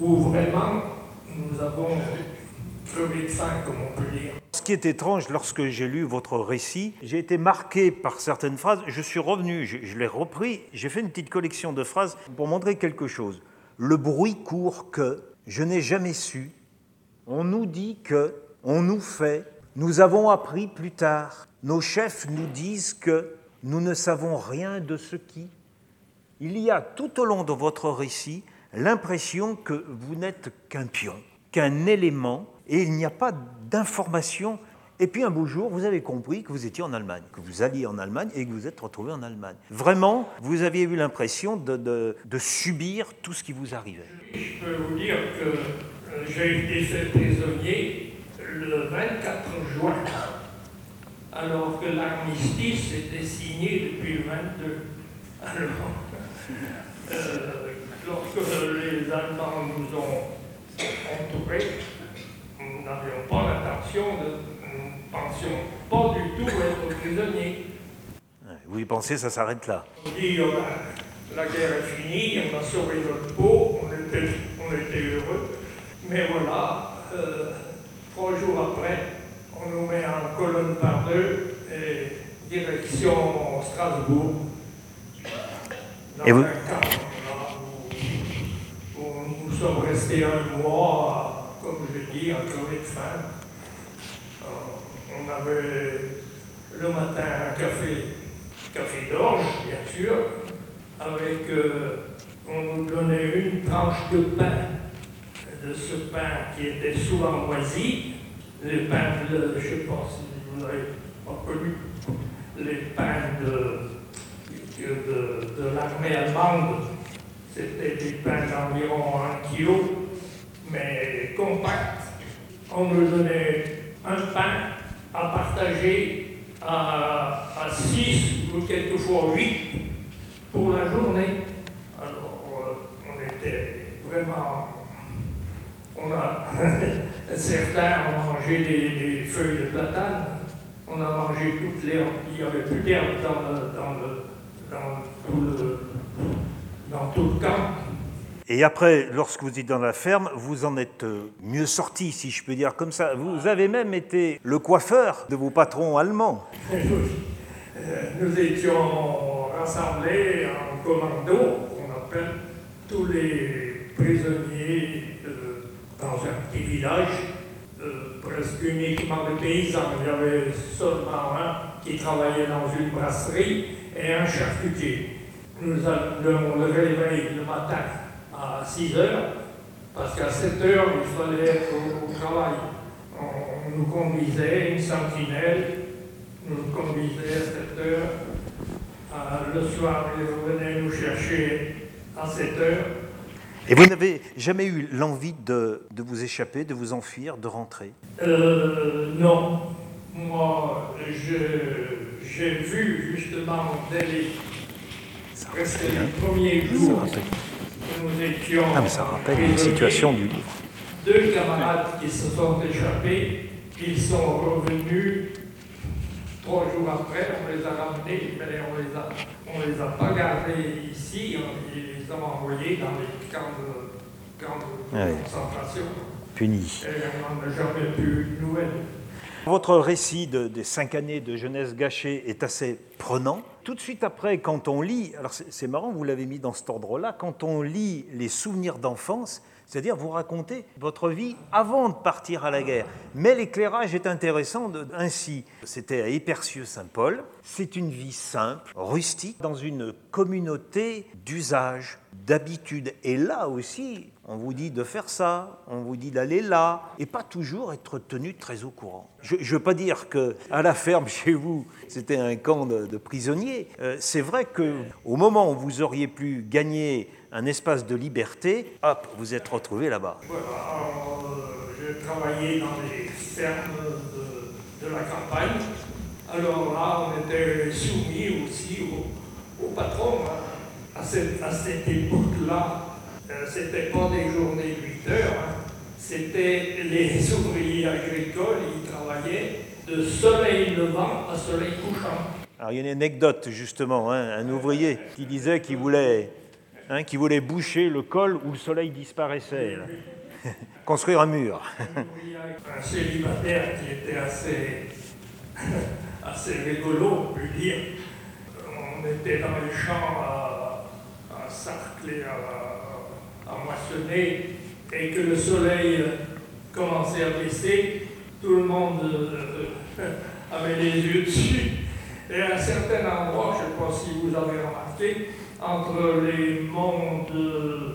où vraiment nous avons crevé de faim, comme on peut dire. Ce qui est étrange, lorsque j'ai lu votre récit, j'ai été marqué par certaines phrases. Je suis revenu, je, l'ai repris, j'ai fait une petite collection de phrases pour montrer quelque chose. Le bruit court que je n'ai jamais su. On nous dit que, on nous fait. Nous avons appris plus tard. Nos chefs nous disent que nous ne savons rien de ce qui. Il y a tout au long de votre récit l'impression que vous n'êtes qu'un pion, qu'un élément et il n'y a pas d'information Et puis un beau jour, vous avez compris que vous étiez en Allemagne, que vous alliez en Allemagne et que vous êtes retrouvé en Allemagne. Vraiment, vous aviez eu l'impression de, subir tout ce qui vous arrivait. Je peux vous dire que euh, j'ai été fait prisonnier le 24 juin, alors que l'armistice était signé depuis le 22. Alors, euh, lorsque les Allemands nous ont entourés, n'avions pas l'intention de. Nous ne pensions pas du tout être prisonniers. Vous y pensez, ça s'arrête là. On dit ben, la guerre est finie, on a sauvé notre peau, on était, on était heureux. Mais voilà, euh, trois jours après, on nous met en colonne par deux et direction Strasbourg. Dans Et vous- un camp là, où, où nous sommes restés un mois, comme je dis, crever de faim. Euh, On avait le matin un café, café d'orge, bien sûr, avec, euh, on nous donnait une tranche de pain, de ce pain qui était souvent moisi, les pains, de, je si vous n'avez pas connu, les pains de, de l'armée allemande, c'était des pains d'environ un kilo, mais compacts. On nous donnait un pain à partager à, six ou quelquefois huit pour la journée. Alors, euh, on était vraiment. On a. Certains ont mangé des, feuilles de platane. On a mangé toutes les. Il n'y avait plus d'herbe dans, dans, dans, dans tout le camp. Et après, lorsque vous êtes dans la ferme, vous en êtes euh, mieux sorti, si je peux dire comme ça. Vous avez même été le coiffeur de vos patrons allemands. Euh, Nous étions rassemblés en commando, on appelle tous les prisonniers euh, dans un petit village, presque uniquement des paysans. Il y avait seulement un qui travaillait dans une brasserie et un charcutier. Nous le réveil le matin à 6 heures, parce qu'à 7 heures, il fallait être au, travail. On, on nous conduisait, une sentinelle, nous conduisait à 7 heures. Euh, le soir, ils revenaient nous chercher à 7 heures. Et vous n'avez jamais eu l'envie de, de vous échapper, de vous enfuir, de rentrer? Euh, non. Moi, j'ai vu justement dès les, presque les premiers jours nous étions Ah, mais ça rappelle une prisonniers, situation du livre. Deux camarades qui se sont échappés, ils sont revenus trois jours après, on les a ramenés, mais on les a, on les a pas gardés ici, on ils les a envoyés dans les camps de, camps de Ah oui. concentration. Puni. Et on n'a jamais plus de nouvelles. Votre récit de- des cinq années de jeunesse gâchée est assez prenant. Tout de suite après, quand on lit, alors c'est marrant, vous l'avez mis dans cet ordre-là, quand on lit les souvenirs d'enfance, c'est-à-dire vous racontez votre vie avant de partir à la guerre. Mais l'éclairage est intéressant de- ainsi. C'était à Épercieux-Saint-Paul. C'est une vie simple, rustique, dans une communauté d'usage, d'habitude. Et là aussi, on vous dit de faire ça, on vous dit d'aller là, et pas toujours être tenu très au courant. Je ne veux pas dire que à la ferme chez vous, c'était un camp de, prisonniers. Euh, C'est vrai que au moment où vous auriez pu gagner un espace de liberté, hop, vous êtes retrouvé là-bas. Voilà, euh, j'ai travaillé dans les fermes de, la campagne. Alors là, on était soumis aussi au, au patron. hein. À cette, à cette époque-là, euh, c'était pas des journées de 8 heures. hein. C'était les ouvriers agricoles, ils travaillaient de soleil levant à soleil couchant. Alors il y a une anecdote justement, hein, un ouvrier qui disait qu'il voulait, hein, voulait boucher le col où le soleil disparaissait, là. construire un mur. un célibataire qui était assez, assez rigolo, on peut dire. On était dans les champs à, à sarcler, à, à moissonner, et que le soleil commençait à baisser, tout le monde euh, avait les yeux dessus. Et à un certain endroit, je ne sais pas si vous avez remarqué, entre les monts de,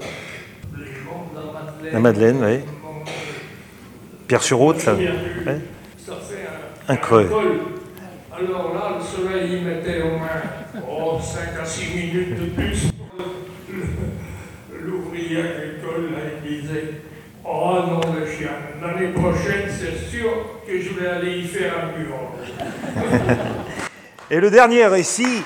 les monts de la Madeleine, La Madeleine, oui. les monts de- Pierre sur Haute, là. il y a eu- Ouais. Ça fait un Un creux. Alors là, le soleil y mettait au moins oh, 5 à 6 minutes de plus. L'ouvrier agricole, là, il disait Oh non, le chien, l'année prochaine, c'est sûr que je vais aller y faire un bureau. Et le dernier récit.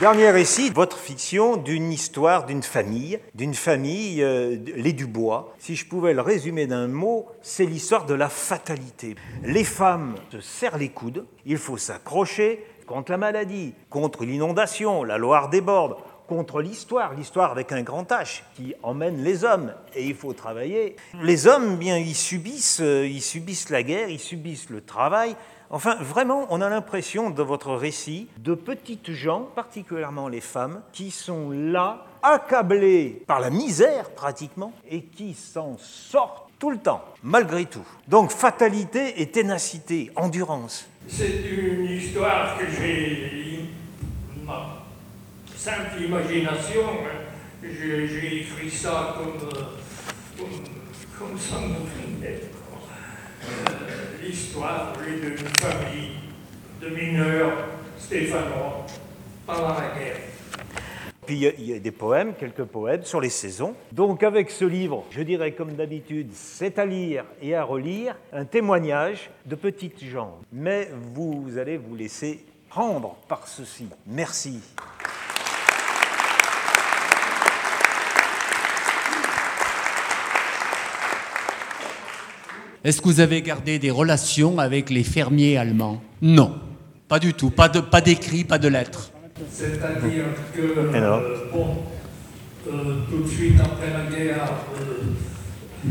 Dernier récit, votre fiction d'une histoire d'une famille, d'une famille, euh, les Dubois. Si je pouvais le résumer d'un mot, c'est l'histoire de la fatalité. Les femmes se serrent les coudes, il faut s'accrocher contre la maladie, contre l'inondation, la Loire déborde, contre l'histoire, l'histoire avec un grand H qui emmène les hommes et il faut travailler. Les hommes, bien, ils subissent, euh, ils subissent la guerre, ils subissent le travail, Enfin, vraiment, on a l'impression de votre récit de petites gens, particulièrement les femmes, qui sont là, accablées par la misère pratiquement, et qui s'en sortent tout le temps, malgré tout. Donc fatalité et ténacité, endurance. C'est une histoire que j'ai, ma simple imagination, hein. j'ai écrit ça comme, comme, comme ça me venait l'histoire d'une famille de mineurs stéphanois pendant la guerre. Puis il y, a des poèmes, quelques poèmes sur les saisons. Donc avec ce livre, je dirais comme d'habitude, c'est à lire et à relire, un témoignage de petites gens. Mais vous allez vous laisser prendre par ceci. Merci. Est-ce que vous avez gardé des relations avec les fermiers allemands? Non, pas du tout. Pas, de, pas d'écrit, pas de lettres. C'est-à-dire que, euh, bon, euh, tout de suite après la guerre, euh,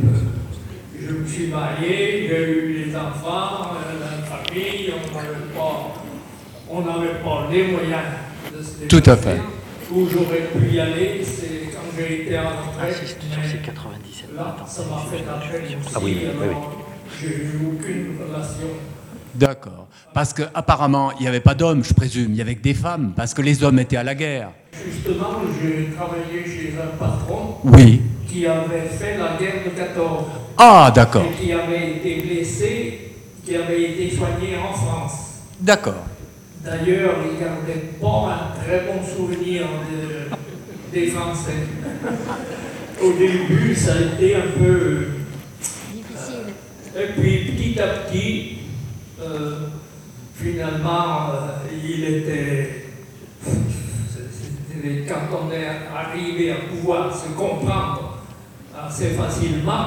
je me suis marié, j'ai eu les enfants, la famille, on n'avait pas, les moyens de se Tout à fait. Où j'aurais pu y aller, c'est quand j'ai été en retraite. Insiste sur ces 97 là, ça m'a fait appel aussi. Ah oui, oui, oui. J'ai eu aucune relation. D'accord. Parce qu'apparemment, il n'y avait pas d'hommes, je présume, il y avait que des femmes, parce que les hommes étaient à la guerre. Justement, j'ai travaillé chez un patron Oui. qui avait fait la guerre de 14. Ah, d'accord. Et qui avait été blessé, qui avait été soigné en France. D'accord. D'ailleurs, il gardait pas un très bon souvenir de- des Français. Au début, ça a été un peu Difficile. Et puis petit à petit, euh, finalement, euh, il était. Quand on est arrivé à pouvoir se comprendre assez facilement,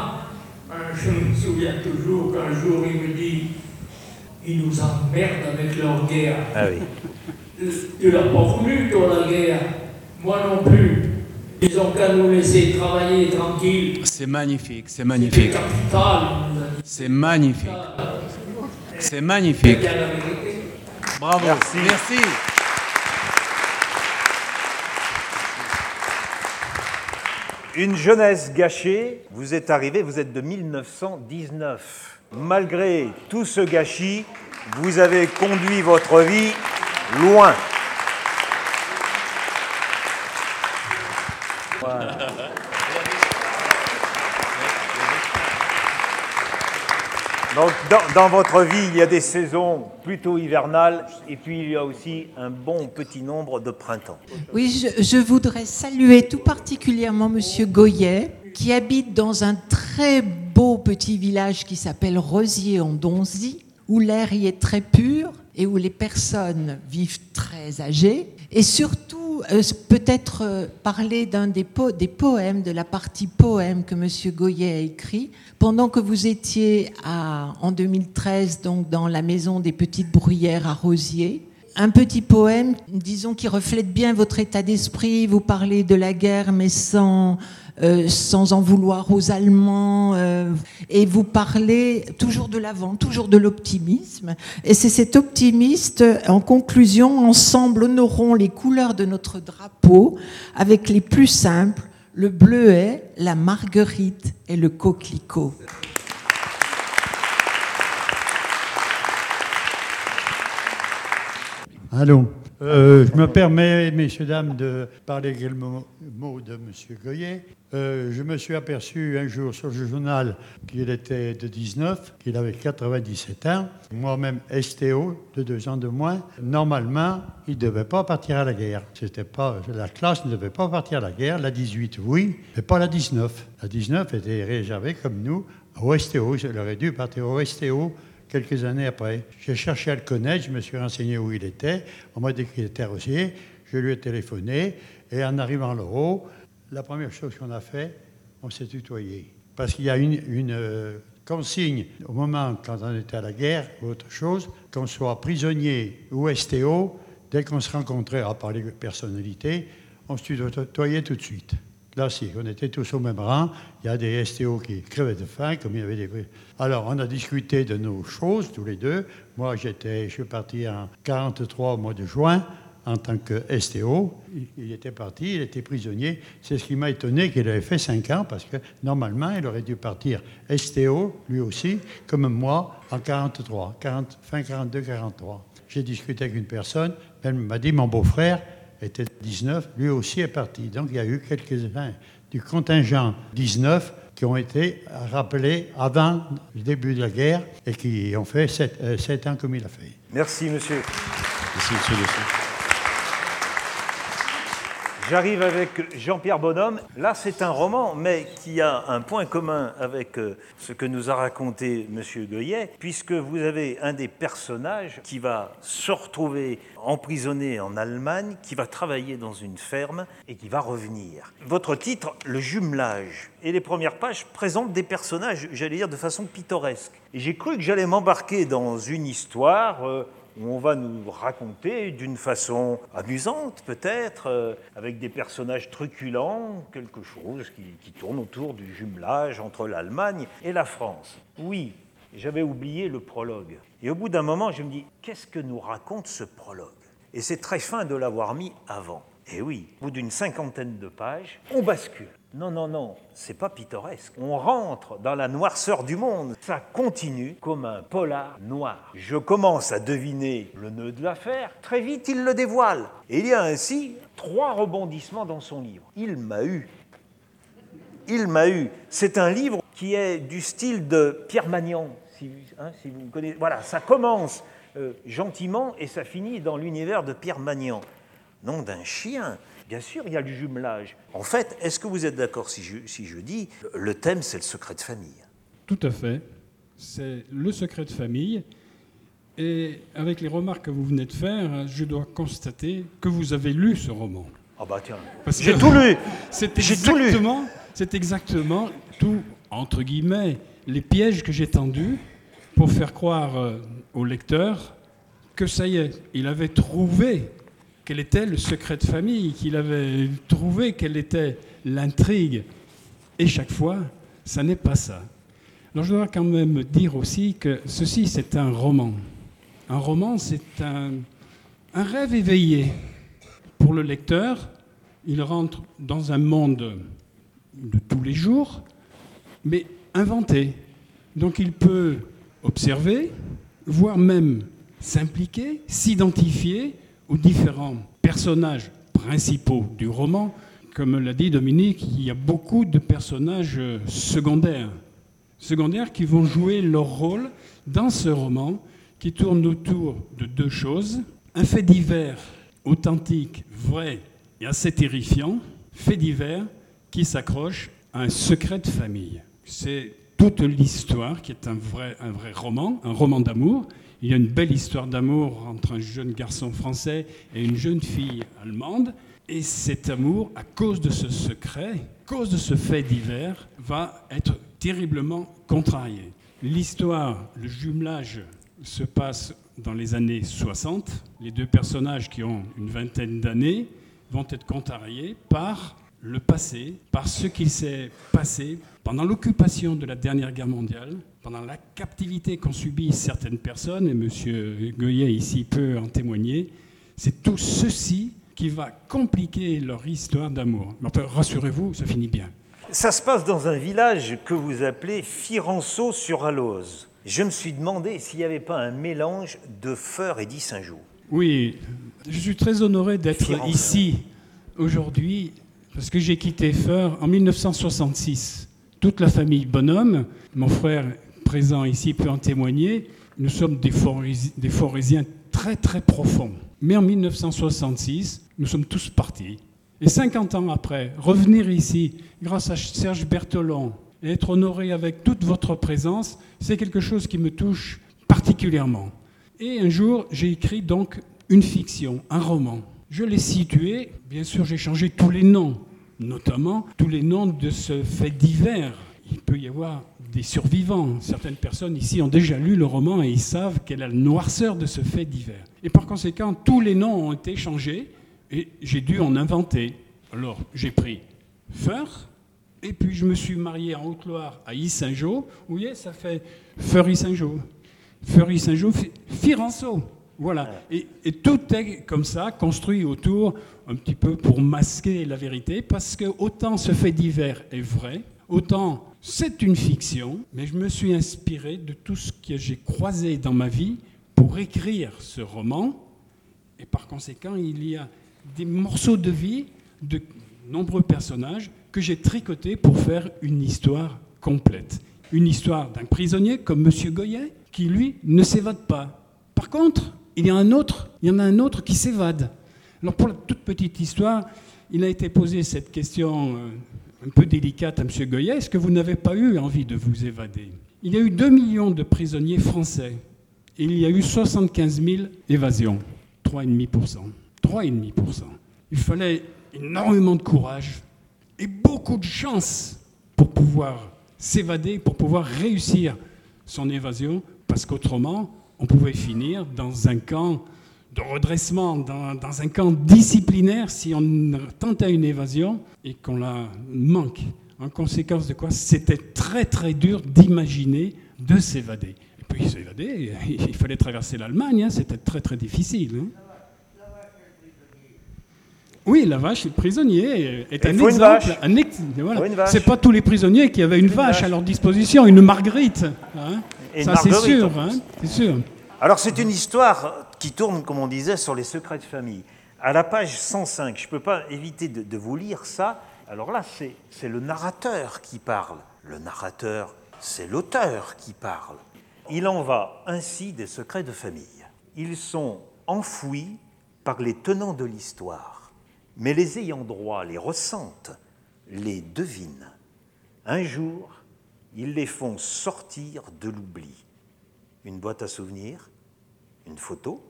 euh, je me souviens toujours qu'un jour il me dit ils nous emmerdent avec leur guerre. Ah oui. Tu l'as pas voulu, toi, la guerre. Moi non plus. Ils ont qu'à nous laisser travailler tranquille. C'est magnifique, c'est C'est magnifique. capital, il nous a dit. C'est magnifique. C'est magnifique. Bravo. Merci. Merci. Une jeunesse gâchée, vous êtes arrivé, vous êtes de 1919. Malgré tout ce gâchis, vous avez conduit votre vie loin. Voilà. Dans, votre vie, il y a des saisons plutôt hivernales et puis il y a aussi un bon petit nombre de printemps. Oui, je, je voudrais saluer tout particulièrement Monsieur Goyet, qui habite dans un très beau petit village qui s'appelle Rosier en Donzy, où l'air y est très pur et où les personnes vivent très âgées. Et surtout, euh, peut-être euh, parler d'un des, po- des poèmes, de la partie poème que Monsieur Goyet a écrit, pendant que vous étiez en 2013 donc dans la maison des petites bruyères à Rosier. Un petit poème, disons, qui reflète bien votre état d'esprit. Vous parlez de la guerre, mais sans, euh, sans en vouloir aux Allemands. euh, et vous parlez toujours de l'avant, toujours de l'optimisme. Et c'est cet optimiste, en conclusion, ensemble honorons les couleurs de notre drapeau avec les plus simples, le bleuet, la marguerite et le coquelicot. Allô Euh, je me permets, messieurs, dames, de parler quelques mots de M. Goyer. Euh, je me suis aperçu un jour sur le journal qu'il était de 19, qu'il avait 97 ans. Moi-même, STO, de deux ans de moins. Normalement, il ne devait pas partir à la guerre. C'était pas, la classe ne devait pas partir à la guerre. La 18, oui, mais pas la 19. La 19 était réservée, comme nous, au STO. Il aurait dû partir au STO quelques années après. J'ai cherché à le connaître, je me suis renseigné où il était. On m'a dit qu'il était rosier. Je lui ai téléphoné et en arrivant là-haut, la première chose qu'on a fait, on s'est tutoyé. Parce qu'il y a une, euh, consigne au moment quand on était à la guerre ou autre chose, qu'on soit prisonnier ou STO, dès qu'on se rencontrait, à part les personnalités, on se tutoyait tout de suite. Si, on était tous au même rang. Il y a des STO qui crevaient de faim, comme il y avait des. Alors, on a discuté de nos choses, tous les deux. Moi, je suis parti en 43 au mois de juin en tant que STO. Il était parti, il était prisonnier. C'est ce qui m'a étonné qu'il avait fait 5 ans, parce que normalement, il aurait dû partir STO, lui aussi, comme moi, en 43, 40, fin 42-43. J'ai discuté avec une personne, elle m'a dit, mon beau-frère, était 19, lui aussi est parti. Donc il y a eu quelques-uns du contingent 19 qui ont été rappelés avant le début de la guerre et qui ont fait 7, euh, ans comme il a fait. Merci, monsieur. Merci, monsieur. J'arrive avec Jean-Pierre Bonhomme. Là, c'est un roman, mais qui a un point commun avec euh, ce que nous a raconté M. Goyet, puisque vous avez un des personnages qui va se retrouver emprisonné en Allemagne, qui va travailler dans une ferme et qui va revenir. Votre titre, Le jumelage. Et les premières pages présentent des personnages, j'allais dire, de façon pittoresque. J'ai cru que j'allais m'embarquer dans une histoire. Euh, où on va nous raconter d'une façon amusante peut-être, euh, avec des personnages truculents, quelque chose qui, qui tourne autour du jumelage entre l'Allemagne et la France. Oui, j'avais oublié le prologue. Et au bout d'un moment, je me dis, qu'est-ce que nous raconte ce prologue? Et c'est très fin de l'avoir mis avant. Et oui, au bout d'une cinquantaine de pages, on bascule. Non, non, non, c'est pas pittoresque. On rentre dans la noirceur du monde. Ça continue comme un polar noir. Je commence à deviner le nœud de l'affaire. Très vite, il le dévoile. Et il y a ainsi trois rebondissements dans son livre. Il m'a eu. Il m'a eu. C'est un livre qui est du style de Pierre Magnan, si, hein, vous connaissez. Voilà, ça commence euh, gentiment et ça finit dans l'univers de Pierre Magnan. Nom d'un chien. Bien sûr, il y a le jumelage. En fait, est-ce que vous êtes d'accord si je, si je dis le thème, c'est le secret de famille? Tout à fait. C'est le secret de famille. Et avec les remarques que vous venez de faire, je dois constater que vous avez lu ce roman. Ah bah tiens, j'ai tout lu C'est exactement, c'est exactement tout, entre guillemets, les pièges que j'ai tendus pour faire croire euh, au lecteur que ça y est, il avait trouvé quel était le secret de famille, qu'il avait trouvé, quelle était l'intrigue. Et chaque fois, ça n'est pas ça. Alors je dois quand même dire aussi que ceci, c'est un roman. Un roman, c'est un, rêve éveillé. Pour le lecteur, il rentre dans un monde de tous les jours, mais inventé. Donc il peut observer, voire même s'impliquer, s'identifier aux différents personnages principaux du roman. Comme l'a dit Dominique, il y a beaucoup de personnages secondaires, secondaires qui vont jouer leur rôle dans ce roman qui tourne autour de deux choses. Un fait divers authentique, vrai et assez terrifiant, fait divers qui s'accroche à un secret de famille. C'est toute l'histoire qui est un vrai, un vrai roman, un roman d'amour, il y a une belle histoire d'amour entre un jeune garçon français et une jeune fille allemande. Et cet amour, à cause de ce secret, à cause de ce fait divers, va être terriblement contrarié. L'histoire, le jumelage se passe dans les années 60. Les deux personnages qui ont une vingtaine d'années vont être contrariés par le passé, par ce qui s'est passé pendant l'occupation de la dernière guerre mondiale, pendant la captivité qu'ont subi certaines personnes, et M. Goyer ici peut en témoigner, c'est tout ceci qui va compliquer leur histoire d'amour. Mais rassurez-vous, ça finit bien. Ça se passe dans un village que vous appelez Firanceau-sur-Alloz. Je me suis demandé s'il n'y avait pas un mélange de Feur et d'Issingeau. Oui, Je suis très honoré d'être ici aujourd'hui parce que j'ai quitté Feur en 1966. Toute la famille Bonhomme, mon frère présent ici peut en témoigner, nous sommes des, Forésiens très très profonds. Mais en 1966, nous sommes tous partis. Et 50 ans après, revenir ici, grâce à Serge Berthelon, et être honoré avec toute votre présence, c'est quelque chose qui me touche particulièrement. Et un jour, j'ai écrit donc une fiction, un roman. Je l'ai situé, bien sûr j'ai changé tous les noms, notamment tous les noms de ce fait divers. Il peut y avoir des survivants. Certaines personnes ici ont déjà lu le roman et ils savent quelle est la noirceur de ce fait divers. Et par conséquent, tous les noms ont été changés et j'ai dû en inventer. Alors j'ai pris Feur, et puis je me suis marié en Haute-Loire à Yves-Saint-Jean. Vous voyez, ça fait Feury-Saint-Jean. Feury-Saint-Jean, Firanceau. Voilà. Et, tout est comme ça, construit autour, un petit peu pour masquer la vérité, parce que autant ce fait divers est vrai, autant c'est une fiction, mais je me suis inspiré de tout ce que j'ai croisé dans ma vie pour écrire ce roman. Et par conséquent, il y a des morceaux de vie de nombreux personnages que j'ai tricotés pour faire une histoire complète. Une histoire d'un prisonnier comme M. Goyet, qui lui ne s'évade pas. Par contre, il y, en a un autre qui s'évade. Alors pour la toute petite histoire, il a été posé cette question euh, un peu délicate à M. Goyet. Est-ce que vous n'avez pas eu envie de vous évader? Il y a eu 2 millions de prisonniers français et il y a eu 75 000 évasions. 3,5%. 3,5%. Il fallait énormément de courage et beaucoup de chance pour pouvoir s'évader, pour pouvoir réussir son évasion, parce qu'autrement, on pouvait finir dans un camp de redressement, dans, dans, un camp disciplinaire si on tentait une évasion et qu'on la manque. En conséquence de quoi, c'était très très dur d'imaginer de s'évader. Et puis s'évader, il fallait traverser l'Allemagne, hein, c'était très très difficile. Hein. Oui, la vache, le prisonnier est un exemple. Un C'est pas tous les prisonniers qui avaient une, vache, à leur disposition, une marguerite. Hein. Ça, c'est sûr, sûr. Alors, c'est une histoire qui tourne, comme on disait, sur les secrets de famille. À la page 105, je ne peux pas éviter de, de, vous lire ça. Alors là, c'est le narrateur qui parle. Le narrateur, c'est l'auteur qui parle. Il en va ainsi des secrets de famille. Ils sont enfouis par les tenants de l'histoire mais les ayants droit les ressentent, les devinent. Un jour, ils les font sortir de l'oubli. Une boîte à souvenirs, une photo,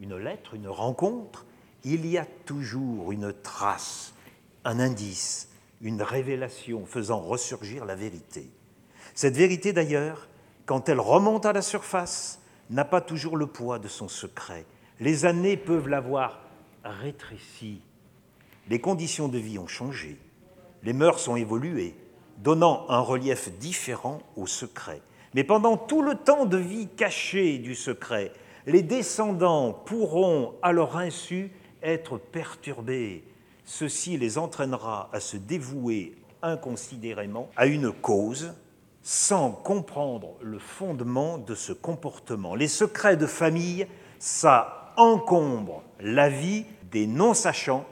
une lettre, une rencontre, il y a toujours une trace, un indice, une révélation faisant ressurgir la vérité. Cette vérité d'ailleurs, quand elle remonte à la surface, n'a pas toujours le poids de son secret. Les années peuvent l'avoir rétréci, les conditions de vie ont changé, les mœurs ont évolué, donnant un relief différent au secret. Mais pendant tout le temps de vie caché du secret, les descendants pourront, à leur insu, être perturbés. Ceci les entraînera à se dévouer inconsidérément à une cause sans comprendre le fondement de ce comportement. Les secrets de famille, ça encombre la vie des non-sachants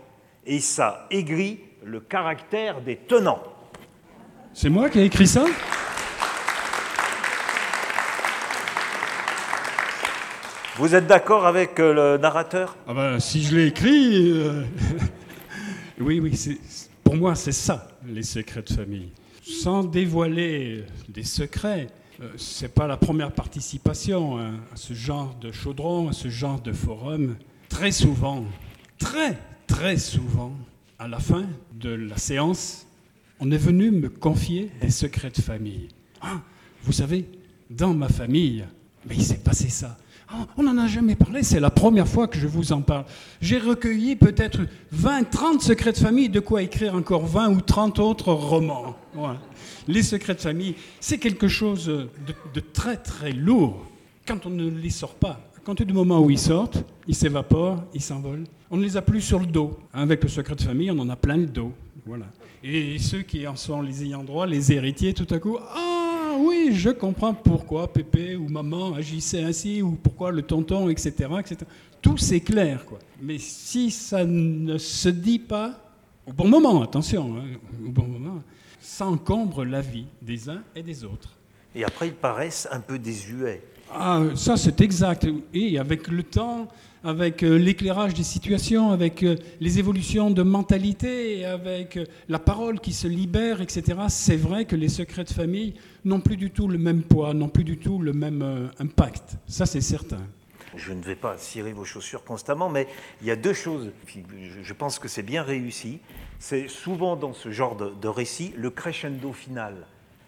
et ça aigrit le caractère des tenants. C'est moi qui ai écrit ça? Vous êtes d'accord avec euh, le narrateur? Ah ben, Si je l'ai écrit, euh, oui, oui, pour moi c'est ça, les secrets de famille. Sans dévoiler des secrets, euh, c'est pas la première participation hein, à ce genre de chaudron, à ce genre de forum. Très souvent, très très souvent, à la fin de la séance, on est venu me confier des secrets de famille. Ah, vous savez, dans ma famille, mais il s'est passé ça. Ah, on n'en a jamais parlé, c'est la première fois que je vous en parle. J'ai recueilli peut-être 20, 30 secrets de famille, de quoi écrire encore 20 ou 30 autres romans. Les secrets de famille, c'est quelque chose de, très très lourd quand on ne les sort pas. Quand du moment où ils sortent, ils s'évaporent, ils s'envolent. On ne les a plus sur le dos. Avec le secret de famille, on en a plein le dos. Et ceux qui en sont les ayants droit, les héritiers, tout à coup, ah oui, je comprends pourquoi pépé ou maman agissaient ainsi, ou pourquoi le tonton, etc. etc. Tout c'est clair, quoi. Mais si ça ne se dit pas, au bon moment, attention, hein, au bon moment, ça encombre la vie des uns et des autres. Et après, ils paraissent un peu désuets. Ah, ça c'est exact. Et avec le temps, avec euh, l'éclairage des situations, avec euh, les évolutions de mentalité, avec euh, la parole qui se libère, etc., c'est vrai que les secrets de famille n'ont plus du tout le même poids, n'ont plus du tout le même impact. Ça c'est certain. Je ne vais pas cirer vos chaussures constamment, mais il y a deux choses. Je pense que c'est bien réussi. C'est souvent dans ce genre de, de récit le crescendo final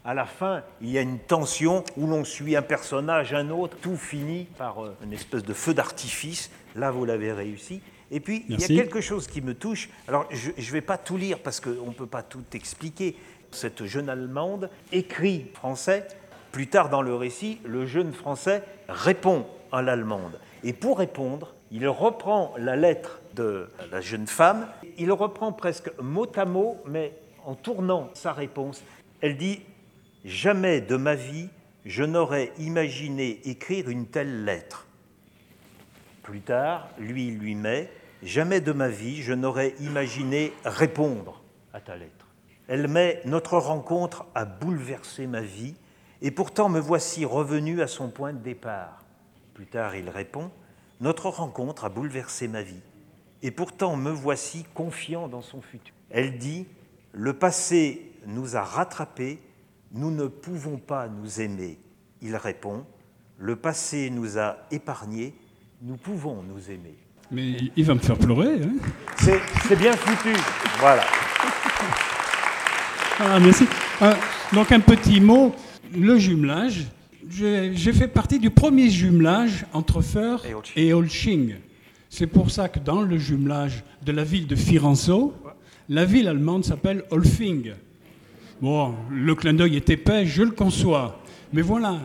à la fin, il y a une tension où l'on suit un personnage, un autre, tout finit par euh, une espèce de feu d'artifice. Là, vous l'avez réussi. Et puis, il y a quelque chose qui me touche. Alors, je ne vais pas tout lire parce qu'on ne peut pas tout expliquer. Cette jeune Allemande écrit français. Plus tard dans le récit, le jeune Français répond à l'Allemande. Et pour répondre, il reprend la lettre de la jeune femme. Il reprend presque mot à mot, mais en tournant sa réponse. Elle dit Jamais de ma vie je n'aurais imaginé écrire une telle lettre. Plus tard, lui, lui met Jamais de ma vie je n'aurais imaginé répondre à ta lettre. Elle met Notre rencontre a bouleversé ma vie, et pourtant me voici revenu à son point de départ. Plus tard, il répond Notre rencontre a bouleversé ma vie, et pourtant me voici confiant dans son futur. Elle dit Le passé nous a rattrapés nous ne pouvons pas nous aimer. Il répond, le passé nous a épargnés, nous pouvons nous aimer. Mais il va me faire pleurer. Hein c'est bien foutu. Voilà. Ah, merci. Ah, donc un petit mot, le jumelage. J'ai fait partie du premier jumelage entre Feur et Olching. C'est pour ça que dans le jumelage de la ville de Firenzo, la ville allemande s'appelle Olfing. Bon, le clin d'œil est épais, je le conçois. Mais voilà,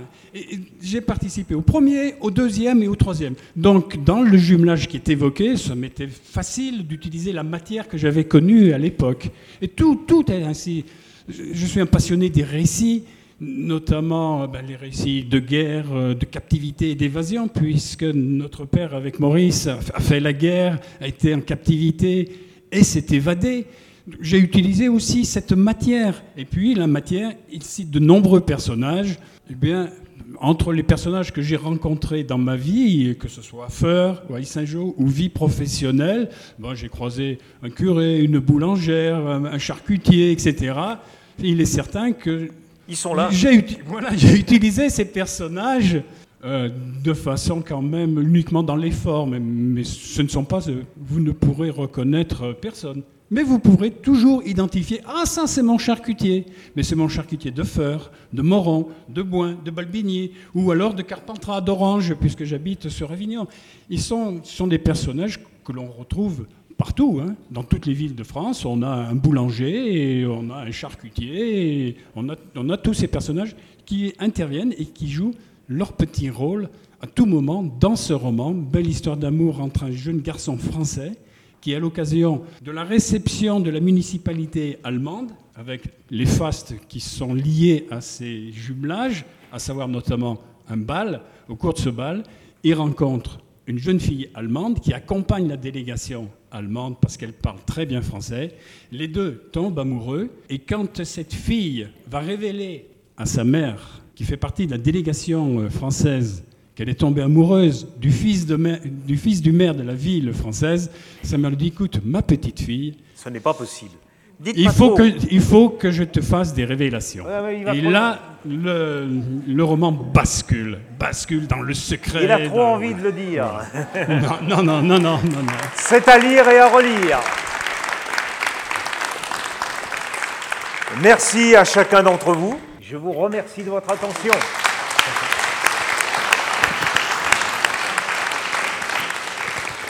j'ai participé au premier, au deuxième et au troisième. Donc, dans le jumelage qui est évoqué, ça m'était facile d'utiliser la matière que j'avais connue à l'époque. Et tout, tout est ainsi. Je suis un passionné des récits, notamment ben, les récits de guerre, euh, de captivité et d'évasion, puisque notre père, avec Maurice, a fait la guerre, a été en captivité et s'est évadé j'ai utilisé aussi cette matière. Et puis la matière, il cite de nombreux personnages. Eh bien, entre les personnages que j'ai rencontrés dans ma vie, que ce soit Feur, ou Saint-Jean, ou vie professionnelle, bon, j'ai croisé un curé, une boulangère, un charcutier, etc. Il est certain que ils sont là. J'ai voilà, utilisé ces personnages euh, de façon quand même uniquement dans les formes, mais ce ne sont pas, vous ne pourrez reconnaître personne. Mais vous pourrez toujours identifier Ah, ça, c'est mon charcutier. Mais c'est mon charcutier de Feur, de Moron, de Boin, de Balbinier, ou alors de Carpentras, d'Orange, puisque j'habite sur Avignon. Ils sont, des personnages que l'on retrouve partout, hein. dans toutes les villes de France. On a un boulanger, on a un charcutier, on a tous ces personnages qui interviennent et qui jouent leur petit rôle à tout moment dans ce roman. Belle histoire d'amour entre un jeune garçon français qui, à l'occasion de la réception de la municipalité allemande, avec les fastes qui sont liés à ces jumelages, à savoir notamment un bal, au cours de ce bal, il rencontre une jeune fille allemande qui accompagne la délégation allemande parce qu'elle parle très bien français. Les deux tombent amoureux et quand cette fille va révéler à sa mère, qui fait partie de la délégation euh, française, qu'elle est tombée amoureuse du fils, du fils du maire de la ville française, sa mère lui dit, écoute, ma petite fille... Ce n'est pas possible. il, faut que, il faut que je te fasse des révélations. Et là, le, le, roman bascule, bascule dans le secret. Il a trop envie de le dire. non, non, non, non, non, non. C'est à lire et à relire. Merci à chacun d'entre vous. Je vous remercie de votre attention.